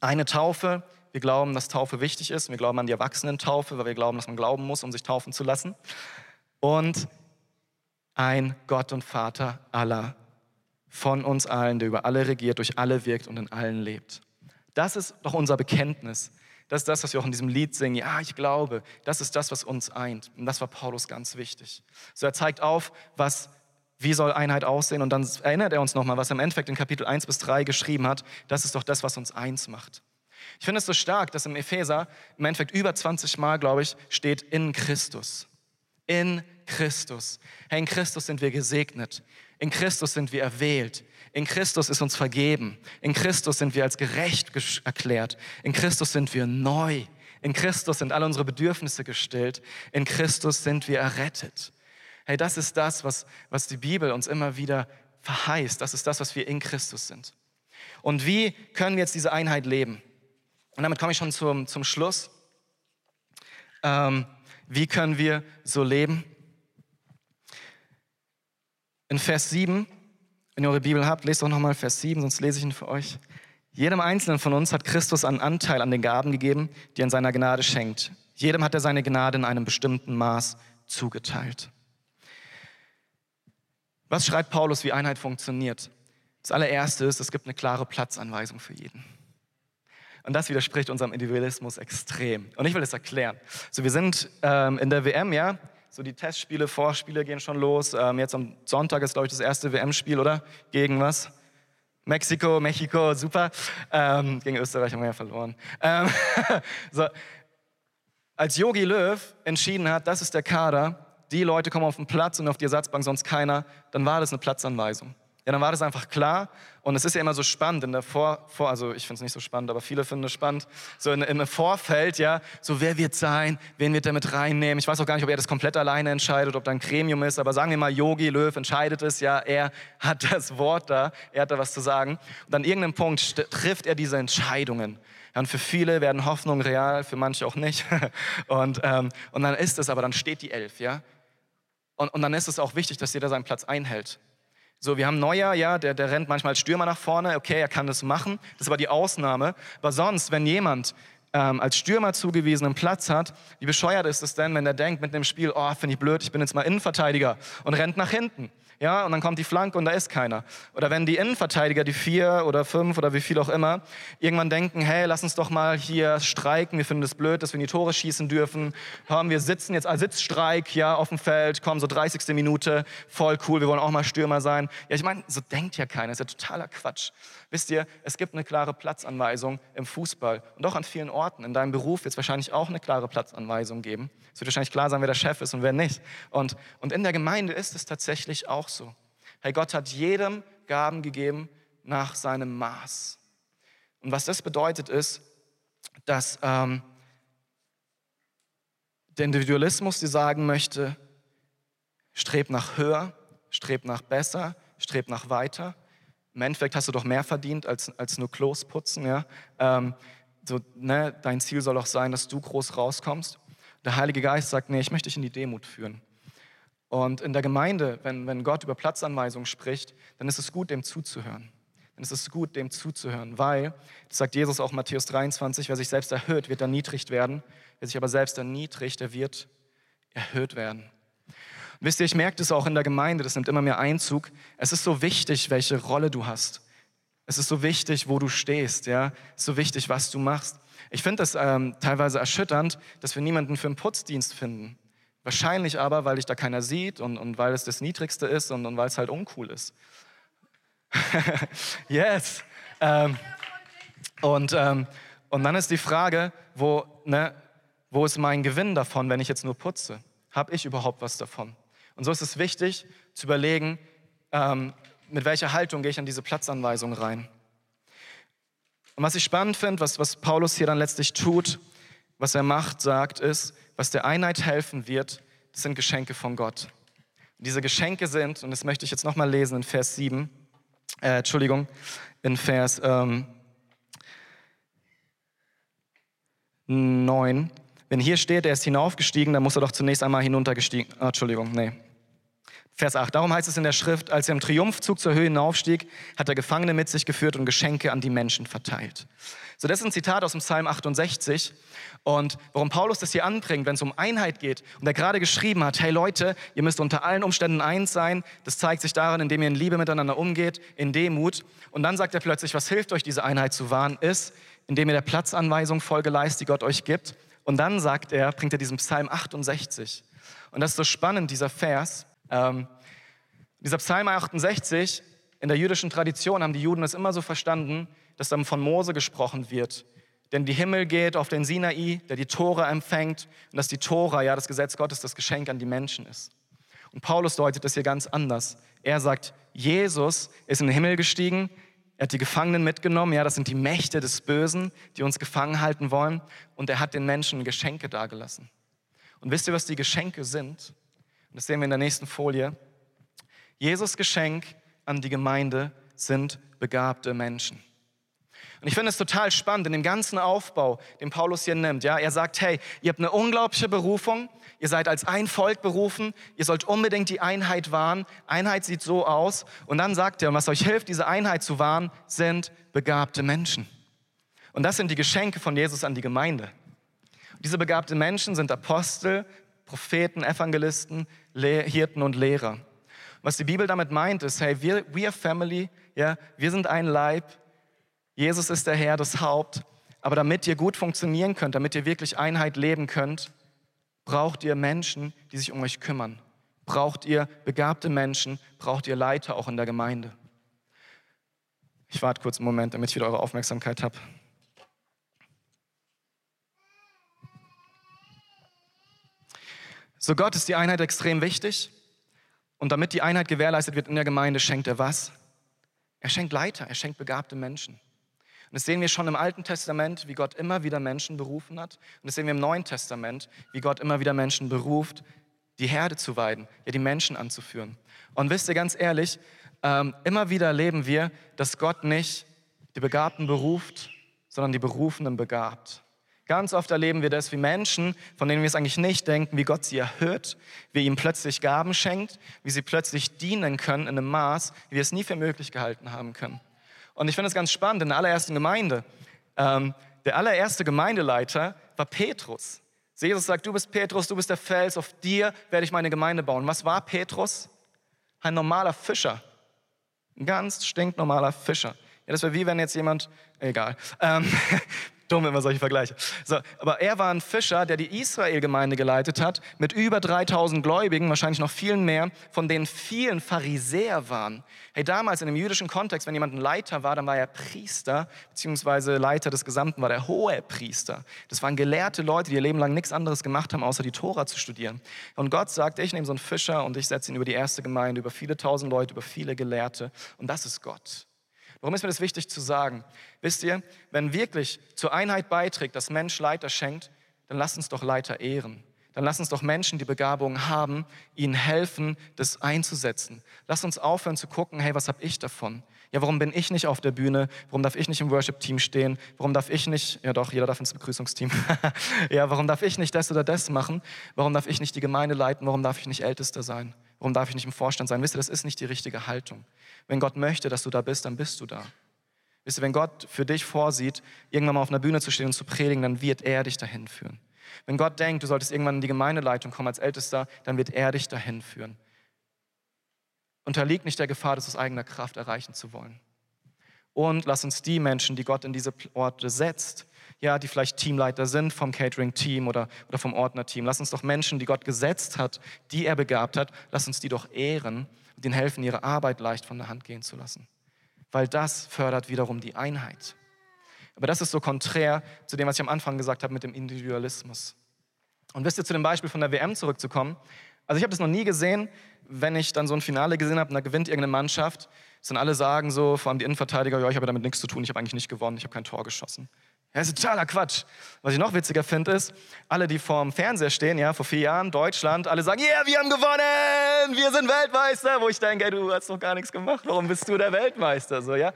eine Taufe. Wir glauben, dass Taufe wichtig ist. Wir glauben an die Erwachsenentaufe, weil wir glauben, dass man glauben muss, um sich taufen zu lassen. Und ein Gott und Vater aller, von uns allen, der über alle regiert, durch alle wirkt und in allen lebt. Das ist doch unser Bekenntnis. Das ist das, was wir auch in diesem Lied singen. Ja, ich glaube, das ist das, was uns eint. Und das war Paulus ganz wichtig. So, er zeigt auf, was, wie soll Einheit aussehen. Und dann erinnert er uns nochmal, was er im Endeffekt in Kapitel 1 bis 3 geschrieben hat. Das ist doch das, was uns eins macht. Ich finde es so stark, dass im Epheser im Endeffekt über 20 Mal, glaube ich, steht in Christus. In Christus. Hey, in Christus sind wir gesegnet. In Christus sind wir erwählt. In Christus ist uns vergeben. In Christus sind wir als gerecht erklärt. In Christus sind wir neu. In Christus sind alle unsere Bedürfnisse gestillt. In Christus sind wir errettet. Hey, das ist das, was, was die Bibel uns immer wieder verheißt. Das ist das, was wir in Christus sind. Und wie können wir jetzt diese Einheit leben? Und damit komme ich schon zum, zum Schluss. Ähm, wie können wir so leben? In Vers 7 wenn ihr eure Bibel habt, lest doch nochmal Vers 7, sonst lese ich ihn für euch. Jedem Einzelnen von uns hat Christus einen Anteil an den Gaben gegeben, die er in seiner Gnade schenkt. Jedem hat er seine Gnade in einem bestimmten Maß zugeteilt. Was schreibt Paulus, wie Einheit funktioniert? Das allererste ist, es gibt eine klare Platzanweisung für jeden. Und das widerspricht unserem Individualismus extrem. Und ich will es erklären. So, wir sind ähm, in der WM, ja, so die Testspiele, Vorspiele gehen schon los. Ähm, jetzt am Sonntag ist, glaube ich, das erste WM-Spiel, oder? Gegen was? Mexiko, Mexiko, super. Ähm, gegen Österreich haben wir ja verloren. Ähm, so. Als Yogi Löw entschieden hat, das ist der Kader, die Leute kommen auf den Platz und auf die Ersatzbank sonst keiner, dann war das eine Platzanweisung. Ja, dann war das einfach klar. Und es ist ja immer so spannend in der Vor, Vor also ich finde es nicht so spannend, aber viele finden es spannend. So in, im Vorfeld, ja, so wer wird sein, wen wird er mit reinnehmen. Ich weiß auch gar nicht, ob er das komplett alleine entscheidet, ob da ein Gremium ist, aber sagen wir mal, Yogi Löw entscheidet es, ja, er hat das Wort da, er hat da was zu sagen. Und an irgendeinem Punkt trifft er diese Entscheidungen. Ja, und für viele werden Hoffnungen real, für manche auch nicht. Und, ähm, und dann ist es aber, dann steht die Elf, ja. Und, und dann ist es auch wichtig, dass jeder seinen Platz einhält. So, wir haben Neuer, ja, der, der rennt manchmal als Stürmer nach vorne. Okay, er kann das machen. Das ist aber die Ausnahme. Aber sonst, wenn jemand ähm, als Stürmer zugewiesenen Platz hat, wie bescheuert ist es denn, wenn er denkt mit dem Spiel, oh, finde ich blöd, ich bin jetzt mal Innenverteidiger und rennt nach hinten ja, und dann kommt die Flanke und da ist keiner. Oder wenn die Innenverteidiger, die vier oder fünf oder wie viel auch immer, irgendwann denken, hey, lass uns doch mal hier streiken, wir finden es das blöd, dass wir in die Tore schießen dürfen. Hören, wir sitzen jetzt als Sitzstreik, ja, auf dem Feld, kommen so 30. Minute, voll cool, wir wollen auch mal Stürmer sein. Ja, ich meine, so denkt ja keiner, ist ja totaler Quatsch. Wisst ihr, es gibt eine klare Platzanweisung im Fußball und auch an vielen Orten. In deinem Beruf wird es wahrscheinlich auch eine klare Platzanweisung geben. Es wird wahrscheinlich klar sein, wer der Chef ist und wer nicht. Und, und in der Gemeinde ist es tatsächlich auch so. Hey, Gott hat jedem Gaben gegeben nach seinem Maß. Und was das bedeutet ist, dass ähm, der Individualismus dir sagen möchte, streb nach höher, streb nach besser, streb nach weiter im Endeffekt hast du doch mehr verdient als, als nur Klos putzen. Ja? Ähm, so, ne, dein Ziel soll auch sein, dass du groß rauskommst. Der Heilige Geist sagt, nee, ich möchte dich in die Demut führen. Und in der Gemeinde, wenn, wenn Gott über Platzanweisungen spricht, dann ist es gut, dem zuzuhören. Dann ist es gut, dem zuzuhören, weil, das sagt Jesus auch in Matthäus 23, wer sich selbst erhöht, wird erniedrigt werden. Wer sich aber selbst erniedrigt, der wird erhöht werden. Wisst ihr, ich merke das auch in der Gemeinde, das nimmt immer mehr Einzug. Es ist so wichtig, welche Rolle du hast. Es ist so wichtig, wo du stehst, ja. Es ist so wichtig, was du machst. Ich finde das ähm, teilweise erschütternd, dass wir niemanden für einen Putzdienst finden. Wahrscheinlich aber, weil dich da keiner sieht und, und weil es das Niedrigste ist und, und weil es halt uncool ist. yes. Ähm, und, ähm, und dann ist die Frage, wo, ne, wo ist mein Gewinn davon, wenn ich jetzt nur putze? Habe ich überhaupt was davon? Und so ist es wichtig zu überlegen, ähm, mit welcher Haltung gehe ich an diese Platzanweisung rein. Und was ich spannend finde, was, was Paulus hier dann letztlich tut, was er macht, sagt, ist, was der Einheit helfen wird, das sind Geschenke von Gott. Und diese Geschenke sind, und das möchte ich jetzt nochmal lesen in Vers 7, äh, Entschuldigung, in Vers ähm, 9. Wenn hier steht, er ist hinaufgestiegen, dann muss er doch zunächst einmal hinuntergestiegen. Ah, Entschuldigung, nee. Vers 8. Darum heißt es in der Schrift, als er im Triumphzug zur Höhe hinaufstieg, hat er Gefangene mit sich geführt und Geschenke an die Menschen verteilt. So, das ist ein Zitat aus dem Psalm 68. Und warum Paulus das hier anbringt, wenn es um Einheit geht und er gerade geschrieben hat, hey Leute, ihr müsst unter allen Umständen eins sein, das zeigt sich daran, indem ihr in Liebe miteinander umgeht, in Demut. Und dann sagt er plötzlich, was hilft euch, diese Einheit zu wahren, ist, indem ihr der Platzanweisung Folge leistet, die Gott euch gibt. Und dann sagt er, bringt er diesen Psalm 68. Und das ist so spannend, dieser Vers, ähm, dieser Psalm 68, in der jüdischen Tradition haben die Juden es immer so verstanden, dass dann von Mose gesprochen wird. Denn die Himmel geht auf den Sinai, der die Tora empfängt und dass die Tora, ja das Gesetz Gottes, das Geschenk an die Menschen ist. Und Paulus deutet das hier ganz anders. Er sagt, Jesus ist in den Himmel gestiegen, er hat die Gefangenen mitgenommen, ja, das sind die Mächte des Bösen, die uns gefangen halten wollen, und er hat den Menschen Geschenke dargelassen. Und wisst ihr, was die Geschenke sind? das sehen wir in der nächsten Folie. Jesus Geschenk an die Gemeinde sind begabte Menschen. Und ich finde es total spannend in dem ganzen Aufbau, den Paulus hier nimmt. Ja, er sagt, hey, ihr habt eine unglaubliche Berufung. Ihr seid als ein Volk berufen. Ihr sollt unbedingt die Einheit wahren. Einheit sieht so aus. Und dann sagt er, und was euch hilft, diese Einheit zu wahren, sind begabte Menschen. Und das sind die Geschenke von Jesus an die Gemeinde. Und diese begabten Menschen sind Apostel, Propheten, Evangelisten, Hirten und Lehrer. Was die Bibel damit meint, ist, hey, wir, we are family, ja, wir sind ein Leib, Jesus ist der Herr, das Haupt, aber damit ihr gut funktionieren könnt, damit ihr wirklich Einheit leben könnt, braucht ihr Menschen, die sich um euch kümmern. Braucht ihr begabte Menschen, braucht ihr Leiter auch in der Gemeinde. Ich warte kurz einen Moment, damit ich wieder eure Aufmerksamkeit habe. So Gott ist die Einheit extrem wichtig. Und damit die Einheit gewährleistet wird in der Gemeinde, schenkt er was? Er schenkt Leiter, er schenkt begabte Menschen. Und das sehen wir schon im Alten Testament, wie Gott immer wieder Menschen berufen hat. Und das sehen wir im Neuen Testament, wie Gott immer wieder Menschen beruft, die Herde zu weiden, ja die Menschen anzuführen. Und wisst ihr ganz ehrlich, ähm, immer wieder erleben wir, dass Gott nicht die Begabten beruft, sondern die Berufenen begabt. Ganz oft erleben wir das, wie Menschen, von denen wir es eigentlich nicht denken, wie Gott sie erhöht, wie ihm plötzlich Gaben schenkt, wie sie plötzlich dienen können in einem Maß, wie wir es nie für möglich gehalten haben können. Und ich finde es ganz spannend, in der allerersten Gemeinde, ähm, der allererste Gemeindeleiter war Petrus. Jesus sagt, du bist Petrus, du bist der Fels, auf dir werde ich meine Gemeinde bauen. Was war Petrus? Ein normaler Fischer. Ein ganz stinknormaler Fischer. Ja, das wäre wie wenn jetzt jemand, egal. Ähm, Dumm immer solche Vergleiche. So, aber er war ein Fischer, der die Israel-Gemeinde geleitet hat, mit über 3000 Gläubigen, wahrscheinlich noch vielen mehr, von denen vielen Pharisäer waren. Hey, damals in dem jüdischen Kontext, wenn jemand ein Leiter war, dann war er Priester, beziehungsweise Leiter des Gesamten war der hohe Priester. Das waren gelehrte Leute, die ihr Leben lang nichts anderes gemacht haben, außer die Tora zu studieren. Und Gott sagt, ich nehme so einen Fischer und ich setze ihn über die erste Gemeinde, über viele tausend Leute, über viele Gelehrte. Und das ist Gott. Warum ist mir das wichtig zu sagen? Wisst ihr, wenn wirklich zur Einheit beiträgt, dass Mensch Leiter schenkt, dann lasst uns doch Leiter ehren. Dann lasst uns doch Menschen, die Begabungen haben, ihnen helfen, das einzusetzen. Lasst uns aufhören zu gucken, hey, was habe ich davon? Ja, warum bin ich nicht auf der Bühne? Warum darf ich nicht im Worship-Team stehen? Warum darf ich nicht, ja doch, jeder darf ins Begrüßungsteam. ja, warum darf ich nicht das oder das machen? Warum darf ich nicht die Gemeinde leiten? Warum darf ich nicht Ältester sein? Warum darf ich nicht im Vorstand sein? Wisst ihr, das ist nicht die richtige Haltung. Wenn Gott möchte, dass du da bist, dann bist du da. Wisst ihr, wenn Gott für dich vorsieht, irgendwann mal auf einer Bühne zu stehen und zu predigen, dann wird er dich dahin führen. Wenn Gott denkt, du solltest irgendwann in die Gemeindeleitung kommen als Ältester, dann wird er dich dahin führen. Unterlieg nicht der Gefahr, das aus eigener Kraft erreichen zu wollen. Und lass uns die Menschen, die Gott in diese Orte setzt, ja, die vielleicht Teamleiter sind vom Catering-Team oder, oder vom Ordner-Team. Lass uns doch Menschen, die Gott gesetzt hat, die er begabt hat, lass uns die doch ehren und ihnen helfen, ihre Arbeit leicht von der Hand gehen zu lassen. Weil das fördert wiederum die Einheit. Aber das ist so konträr zu dem, was ich am Anfang gesagt habe mit dem Individualismus. Und wisst ihr, zu dem Beispiel von der WM zurückzukommen, Also ich habe das noch nie gesehen, wenn ich dann so ein Finale gesehen habe und da gewinnt irgendeine Mannschaft, dann alle sagen so, vor allem die Innenverteidiger, ja, ich habe damit nichts zu tun, ich habe eigentlich nicht gewonnen, ich habe kein Tor geschossen. Ja, das ist totaler Quatsch. Was ich noch witziger finde, ist, alle, die vorm Fernseher stehen, ja, vor vier Jahren, Deutschland, alle sagen, yeah, wir haben gewonnen, wir sind Weltmeister. Wo ich denke, ey, du hast doch gar nichts gemacht, warum bist du der Weltmeister? So, ja?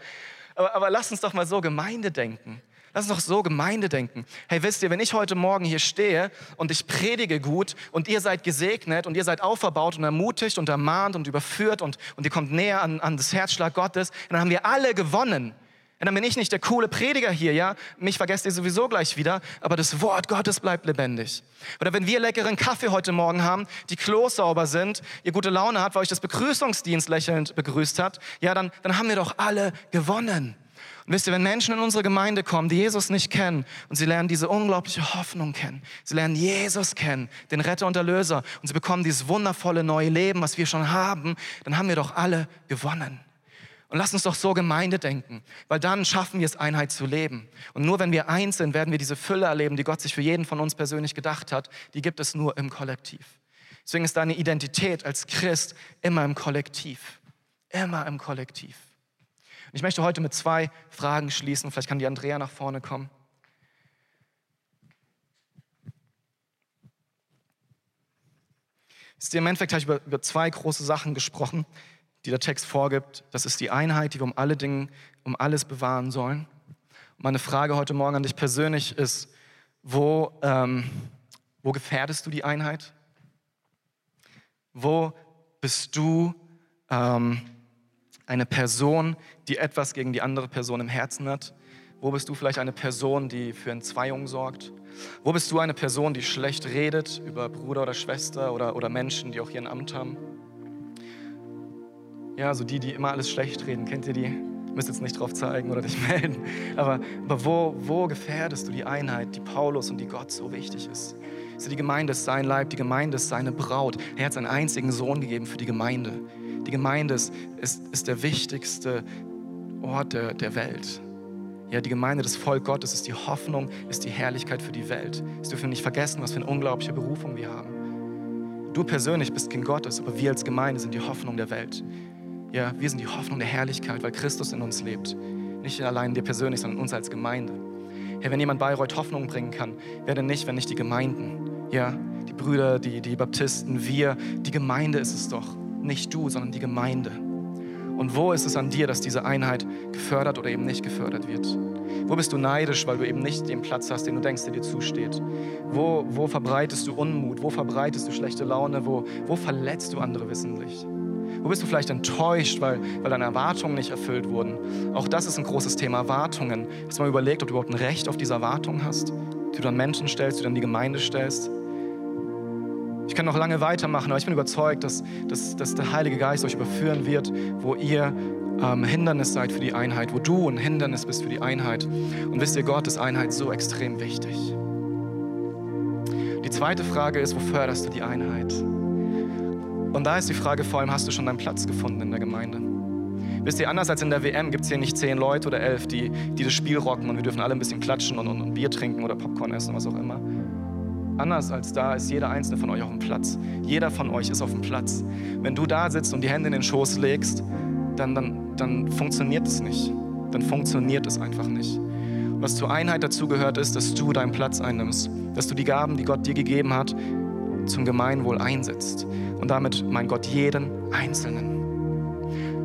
aber, aber lass uns doch mal so Gemeinde denken. Lass uns doch so Gemeinde denken. Hey, wisst ihr, wenn ich heute Morgen hier stehe und ich predige gut und ihr seid gesegnet und ihr seid auferbaut und ermutigt und ermahnt und überführt und, und ihr kommt näher an, an das Herzschlag Gottes, dann haben wir alle gewonnen. Und dann bin ich nicht der coole Prediger hier, ja? Mich vergesst ihr sowieso gleich wieder, aber das Wort Gottes bleibt lebendig. Oder wenn wir leckeren Kaffee heute Morgen haben, die Klos sauber sind, ihr gute Laune habt, weil euch das Begrüßungsdienst lächelnd begrüßt hat, ja, dann, dann haben wir doch alle gewonnen. Und wisst ihr, wenn Menschen in unsere Gemeinde kommen, die Jesus nicht kennen und sie lernen diese unglaubliche Hoffnung kennen, sie lernen Jesus kennen, den Retter und Erlöser, und sie bekommen dieses wundervolle neue Leben, was wir schon haben, dann haben wir doch alle gewonnen. Und lass uns doch so Gemeinde denken, weil dann schaffen wir es, Einheit zu leben. Und nur wenn wir eins sind, werden wir diese Fülle erleben, die Gott sich für jeden von uns persönlich gedacht hat. Die gibt es nur im Kollektiv. Deswegen ist deine Identität als Christ immer im Kollektiv. Immer im Kollektiv. Und ich möchte heute mit zwei Fragen schließen. Vielleicht kann die Andrea nach vorne kommen. Im Endeffekt habe ich über, über zwei große Sachen gesprochen die der Text vorgibt. Das ist die Einheit, die wir um alle Dinge, um alles bewahren sollen. Meine Frage heute Morgen an dich persönlich ist, wo, ähm, wo gefährdest du die Einheit? Wo bist du ähm, eine Person, die etwas gegen die andere Person im Herzen hat? Wo bist du vielleicht eine Person, die für Entzweiung sorgt? Wo bist du eine Person, die schlecht redet über Bruder oder Schwester oder, oder Menschen, die auch hier ein Amt haben? Ja, so die, die immer alles schlecht reden. Kennt ihr die? Müsst jetzt nicht drauf zeigen oder dich melden. Aber, aber wo, wo gefährdest du die Einheit, die Paulus und die Gott so wichtig ist? Also die Gemeinde ist sein Leib, die Gemeinde ist seine Braut. Er hat seinen einzigen Sohn gegeben für die Gemeinde. Die Gemeinde ist, ist, ist der wichtigste Ort der, der Welt. Ja, die Gemeinde, das Volk Gottes ist die Hoffnung, ist die Herrlichkeit für die Welt. Das dürfen wir nicht vergessen, was für eine unglaubliche Berufung wir haben. Du persönlich bist Kind Gottes, aber wir als Gemeinde sind die Hoffnung der Welt. Ja, wir sind die Hoffnung der Herrlichkeit, weil Christus in uns lebt. Nicht allein dir persönlich, sondern uns als Gemeinde. Herr, wenn jemand Bayreuth Hoffnung bringen kann, wer denn nicht, wenn nicht die Gemeinden? Ja, die Brüder, die, die Baptisten, wir. Die Gemeinde ist es doch. Nicht du, sondern die Gemeinde. Und wo ist es an dir, dass diese Einheit gefördert oder eben nicht gefördert wird? Wo bist du neidisch, weil du eben nicht den Platz hast, den du denkst, der dir zusteht? Wo, wo verbreitest du Unmut? Wo verbreitest du schlechte Laune? Wo, wo verletzt du andere wissentlich? Wo bist du vielleicht enttäuscht, weil, weil deine Erwartungen nicht erfüllt wurden? Auch das ist ein großes Thema, Erwartungen. Hast du mal überlegt, ob du überhaupt ein Recht auf diese Erwartungen hast? Die du an Menschen stellst, die du an die Gemeinde stellst? Ich kann noch lange weitermachen, aber ich bin überzeugt, dass, dass, dass der Heilige Geist euch überführen wird, wo ihr ähm, Hindernis seid für die Einheit, wo du ein Hindernis bist für die Einheit. Und wisst ihr, Gott ist Einheit so extrem wichtig. Die zweite Frage ist, wo förderst du die Einheit? Und da ist die Frage vor allem, hast du schon deinen Platz gefunden in der Gemeinde? Wisst ihr, anders als in der WM gibt es hier nicht zehn Leute oder elf, die, die das Spiel rocken und wir dürfen alle ein bisschen klatschen und, und, und Bier trinken oder Popcorn essen, was auch immer. Anders als da ist jeder einzelne von euch auf dem Platz. Jeder von euch ist auf dem Platz. Wenn du da sitzt und die Hände in den Schoß legst, dann, dann, dann funktioniert es nicht. Dann funktioniert es einfach nicht. Was zur Einheit dazu gehört, ist, dass du deinen Platz einnimmst. Dass du die Gaben, die Gott dir gegeben hat, zum Gemeinwohl einsetzt. Und damit, mein Gott, jeden Einzelnen.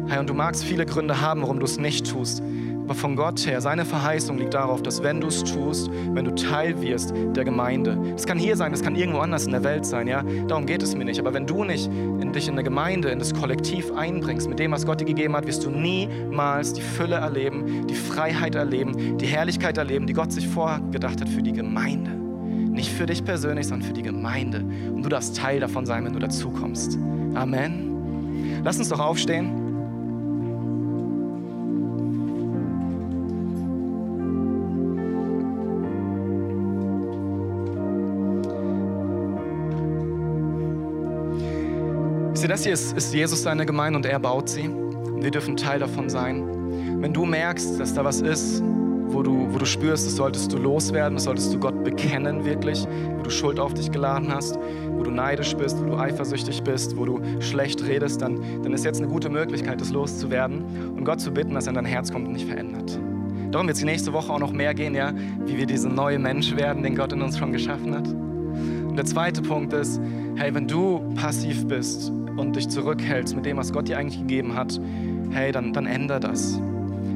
Herr, und du magst viele Gründe haben, warum du es nicht tust. Aber von Gott her, seine Verheißung liegt darauf, dass wenn du es tust, wenn du Teil wirst der Gemeinde, das kann hier sein, das kann irgendwo anders in der Welt sein, ja, darum geht es mir nicht. Aber wenn du nicht in dich in eine Gemeinde, in das Kollektiv einbringst, mit dem, was Gott dir gegeben hat, wirst du niemals die Fülle erleben, die Freiheit erleben, die Herrlichkeit erleben, die Gott sich vorgedacht hat für die Gemeinde. Nicht für dich persönlich, sondern für die Gemeinde. Und du darfst Teil davon sein, wenn du dazukommst. Amen. Lass uns doch aufstehen. Sieh, das hier ist, ist Jesus seine Gemeinde und er baut sie. Und wir dürfen Teil davon sein. Wenn du merkst, dass da was ist, wo du, wo du spürst, das solltest du loswerden, das solltest du Gott bekennen wirklich, wo du Schuld auf dich geladen hast, wo du neidisch bist, wo du eifersüchtig bist, wo du schlecht redest, dann, dann ist jetzt eine gute Möglichkeit, das loszuwerden und Gott zu bitten, dass er in dein Herz kommt und dich verändert. Darum wird es die nächste Woche auch noch mehr gehen, ja, wie wir dieser neue Mensch werden, den Gott in uns schon geschaffen hat. Und der zweite Punkt ist, hey, wenn du passiv bist und dich zurückhältst mit dem, was Gott dir eigentlich gegeben hat, hey, dann, dann ändere das.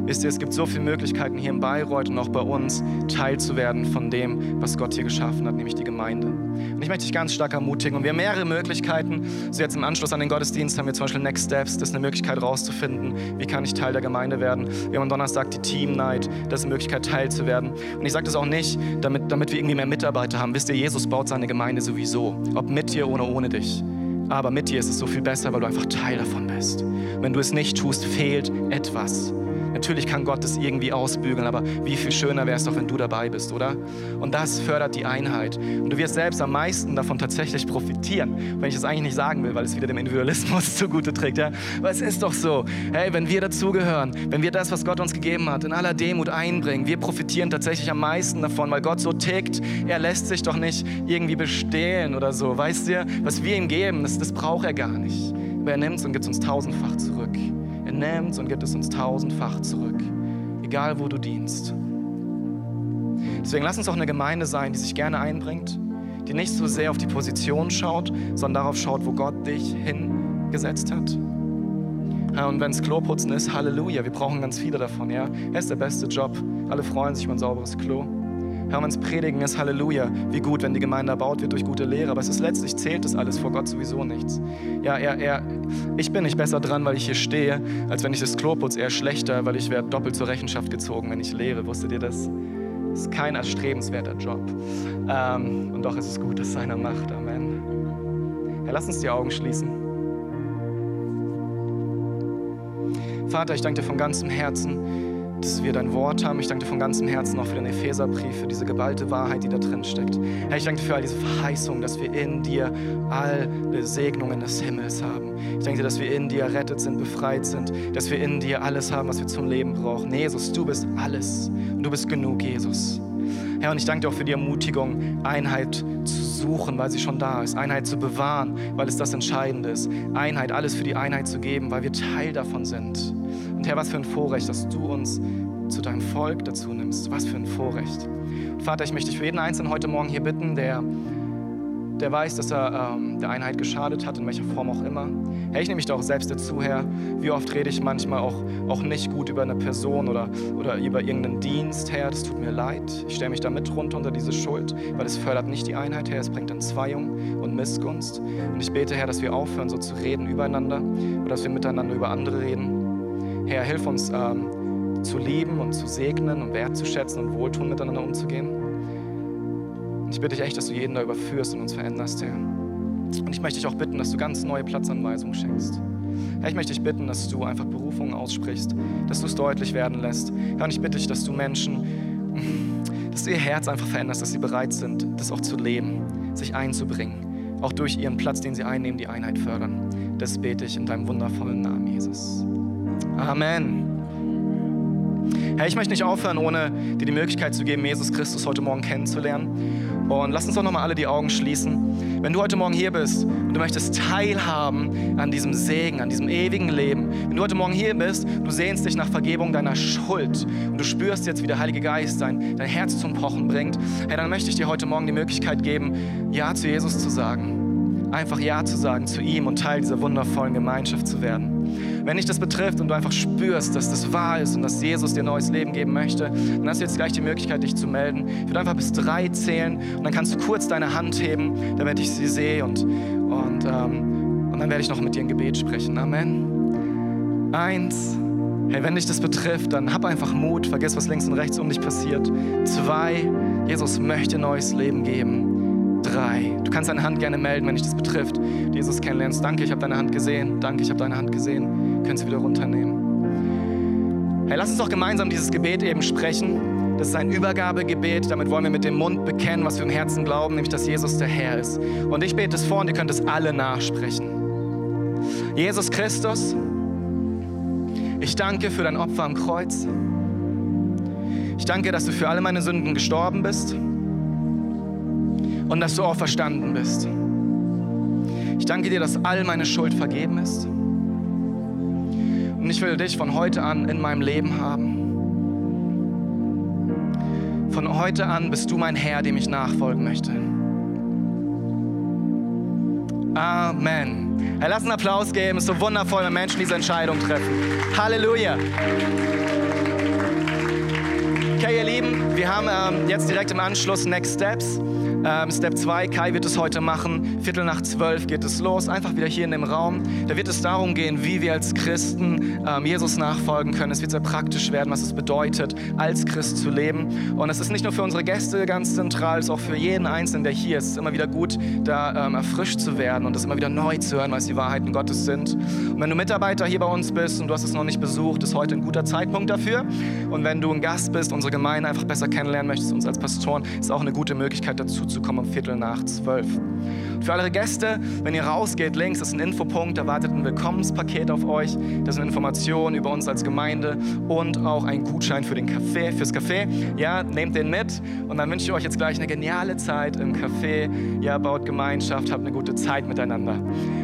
Wisst ihr, es gibt so viele Möglichkeiten hier in Bayreuth und auch bei uns teilzuwerden von dem, was Gott hier geschaffen hat, nämlich die Gemeinde. Und ich möchte dich ganz stark ermutigen. Und wir haben mehrere Möglichkeiten. So jetzt im Anschluss an den Gottesdienst haben wir zum Beispiel Next Steps. Das ist eine Möglichkeit rauszufinden, wie kann ich Teil der Gemeinde werden. Wir haben am Donnerstag die Team Night. Das ist eine Möglichkeit, Teil zu werden. Und ich sage das auch nicht, damit, damit wir irgendwie mehr Mitarbeiter haben. Wisst ihr, Jesus baut seine Gemeinde sowieso. Ob mit dir oder ohne dich. Aber mit dir ist es so viel besser, weil du einfach Teil davon bist. Wenn du es nicht tust, fehlt etwas. Natürlich kann Gott es irgendwie ausbügeln, aber wie viel schöner wäre es doch, wenn du dabei bist, oder? Und das fördert die Einheit. Und du wirst selbst am meisten davon tatsächlich profitieren. Wenn ich es eigentlich nicht sagen will, weil es wieder dem Individualismus zugute trägt. Ja? Aber es ist doch so, hey, wenn wir dazugehören, wenn wir das, was Gott uns gegeben hat, in aller Demut einbringen, wir profitieren tatsächlich am meisten davon, weil Gott so tickt. Er lässt sich doch nicht irgendwie bestehlen oder so. Weißt du, was wir ihm geben, das, das braucht er gar nicht. Aber er nimmt es und gibt es uns tausendfach zurück. Er nimmt und gibt es uns tausendfach zurück, egal wo du dienst. Deswegen lass uns auch eine Gemeinde sein, die sich gerne einbringt, die nicht so sehr auf die Position schaut, sondern darauf schaut, wo Gott dich hingesetzt hat. und wenn es Kloputzen ist, Halleluja, wir brauchen ganz viele davon, ja. Er ist der beste Job. Alle freuen sich über ein sauberes Klo. Es Predigen ist, Halleluja, wie gut, wenn die Gemeinde erbaut wird durch gute Lehre, aber es ist letztlich, zählt das alles vor Gott sowieso nichts. Ja, er, er, ich bin nicht besser dran, weil ich hier stehe, als wenn ich das Klo putze, eher schlechter, weil ich werde doppelt zur Rechenschaft gezogen, wenn ich lehre. Wusstet ihr das? Das ist kein erstrebenswerter Job. Ähm, und doch ist es gut, dass seiner macht. Amen. Herr, lass uns die Augen schließen. Vater, ich danke dir von ganzem Herzen dass wir dein Wort haben. Ich danke dir von ganzem Herzen auch für den Epheserbrief, für diese geballte Wahrheit, die da drin steckt. Herr, ich danke dir für all diese Verheißungen, dass wir in dir alle Segnungen des Himmels haben. Ich danke dir, dass wir in dir errettet sind, befreit sind, dass wir in dir alles haben, was wir zum Leben brauchen. Jesus, du bist alles und du bist genug, Jesus. Herr, und ich danke dir auch für die Ermutigung, Einheit zu suchen, weil sie schon da ist. Einheit zu bewahren, weil es das Entscheidende ist. Einheit, alles für die Einheit zu geben, weil wir Teil davon sind. Und Herr, was für ein Vorrecht, dass du uns zu deinem Volk dazu nimmst. Was für ein Vorrecht. Vater, ich möchte dich für jeden Einzelnen heute Morgen hier bitten, der, der weiß, dass er ähm, der Einheit geschadet hat, in welcher Form auch immer. Herr, ich nehme mich da auch selbst dazu, Herr. Wie oft rede ich manchmal auch, auch nicht gut über eine Person oder, oder über irgendeinen Dienst, Herr. Das tut mir leid. Ich stelle mich da mit runter unter diese Schuld, weil es fördert nicht die Einheit, Herr. Es bringt Entzweiung und Missgunst. Und ich bete, Herr, dass wir aufhören, so zu reden übereinander oder dass wir miteinander über andere reden. Herr, hilf uns ähm, zu lieben und zu segnen und wertzuschätzen und wohltun miteinander umzugehen. Und ich bitte dich echt, dass du jeden da überführst und uns veränderst, Herr. Und ich möchte dich auch bitten, dass du ganz neue Platzanweisungen schenkst. Herr, ich möchte dich bitten, dass du einfach Berufungen aussprichst, dass du es deutlich werden lässt. Herr, und ich bitte dich, dass du Menschen, dass du ihr Herz einfach veränderst, dass sie bereit sind, das auch zu leben, sich einzubringen, auch durch ihren Platz, den sie einnehmen, die Einheit fördern. Das bete ich in deinem wundervollen Namen, Jesus. Amen. Herr, ich möchte nicht aufhören, ohne dir die Möglichkeit zu geben, Jesus Christus heute Morgen kennenzulernen. Und lass uns doch nochmal alle die Augen schließen. Wenn du heute Morgen hier bist und du möchtest teilhaben an diesem Segen, an diesem ewigen Leben, wenn du heute Morgen hier bist, du sehnst dich nach Vergebung deiner Schuld und du spürst jetzt, wie der Heilige Geist dein, dein Herz zum Pochen bringt, hey, dann möchte ich dir heute Morgen die Möglichkeit geben, Ja zu Jesus zu sagen. Einfach Ja zu sagen zu ihm und Teil dieser wundervollen Gemeinschaft zu werden. Wenn dich das betrifft und du einfach spürst, dass das wahr ist und dass Jesus dir neues Leben geben möchte, dann hast du jetzt gleich die Möglichkeit, dich zu melden. Ich würde einfach bis drei zählen und dann kannst du kurz deine Hand heben, damit ich sie sehe und, und, ähm, und dann werde ich noch mit dir ein Gebet sprechen. Amen. Eins. Hey, wenn dich das betrifft, dann hab einfach Mut, vergiss, was links und rechts um dich passiert. Zwei, Jesus möchte neues Leben geben drei. Du kannst deine Hand gerne melden, wenn dich das betrifft. Jesus kennenlernst. Danke, ich habe deine Hand gesehen. Danke, ich habe deine Hand gesehen. Können Sie wieder runternehmen. Hey, lass uns doch gemeinsam dieses Gebet eben sprechen. Das ist ein Übergabegebet. Damit wollen wir mit dem Mund bekennen, was wir im Herzen glauben, nämlich, dass Jesus der Herr ist. Und ich bete es vor und ihr könnt es alle nachsprechen. Jesus Christus, ich danke für dein Opfer am Kreuz. Ich danke, dass du für alle meine Sünden gestorben bist und dass du auferstanden bist. Ich danke dir, dass all meine Schuld vergeben ist. Und ich will dich von heute an in meinem Leben haben. Von heute an bist du mein Herr, dem ich nachfolgen möchte. Amen. Hey, lass einen Applaus geben. Es ist so wundervoll, wenn Menschen diese Entscheidung treffen. Halleluja. Okay, ihr Lieben, wir haben ähm, jetzt direkt im Anschluss Next Steps. Ähm, Step 2, Kai wird es heute machen. Viertel nach zwölf geht es los, einfach wieder hier in dem Raum. Da wird es darum gehen, wie wir als Christen ähm, Jesus nachfolgen können. Es wird sehr praktisch werden, was es bedeutet, als Christ zu leben. Und es ist nicht nur für unsere Gäste ganz zentral, es ist auch für jeden Einzelnen, der hier ist. Es ist immer wieder gut, da ähm, erfrischt zu werden und es immer wieder neu zu hören, was die Wahrheiten Gottes sind. Und wenn du Mitarbeiter hier bei uns bist und du hast es noch nicht besucht, ist heute ein guter Zeitpunkt dafür. Und wenn du ein Gast bist, unsere Gemeinde einfach besser kennenlernen möchtest, uns als Pastoren, ist auch eine gute Möglichkeit dazu zu kommen um Viertel nach zwölf. Für alle Gäste, wenn ihr rausgeht, links ist ein Infopunkt, da wartet ein Willkommenspaket auf euch. Das sind Informationen über uns als Gemeinde und auch ein Gutschein für den Café, fürs Café. Ja, nehmt den mit und dann wünsche ich euch jetzt gleich eine geniale Zeit im Café. Ja, baut Gemeinschaft, habt eine gute Zeit miteinander.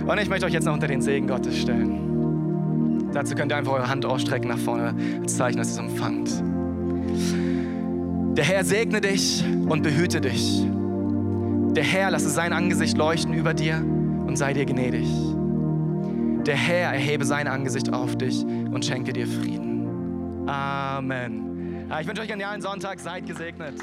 Und ich möchte euch jetzt noch unter den Segen Gottes stellen. Dazu könnt ihr einfach eure Hand ausstrecken nach vorne als Zeichen, dass ihr es empfangt. Der Herr segne dich und behüte dich. Der Herr lasse sein Angesicht leuchten über dir und sei dir gnädig. Der Herr erhebe sein Angesicht auf dich und schenke dir Frieden. Amen. Ich wünsche euch einen genialen Sonntag. Seid gesegnet.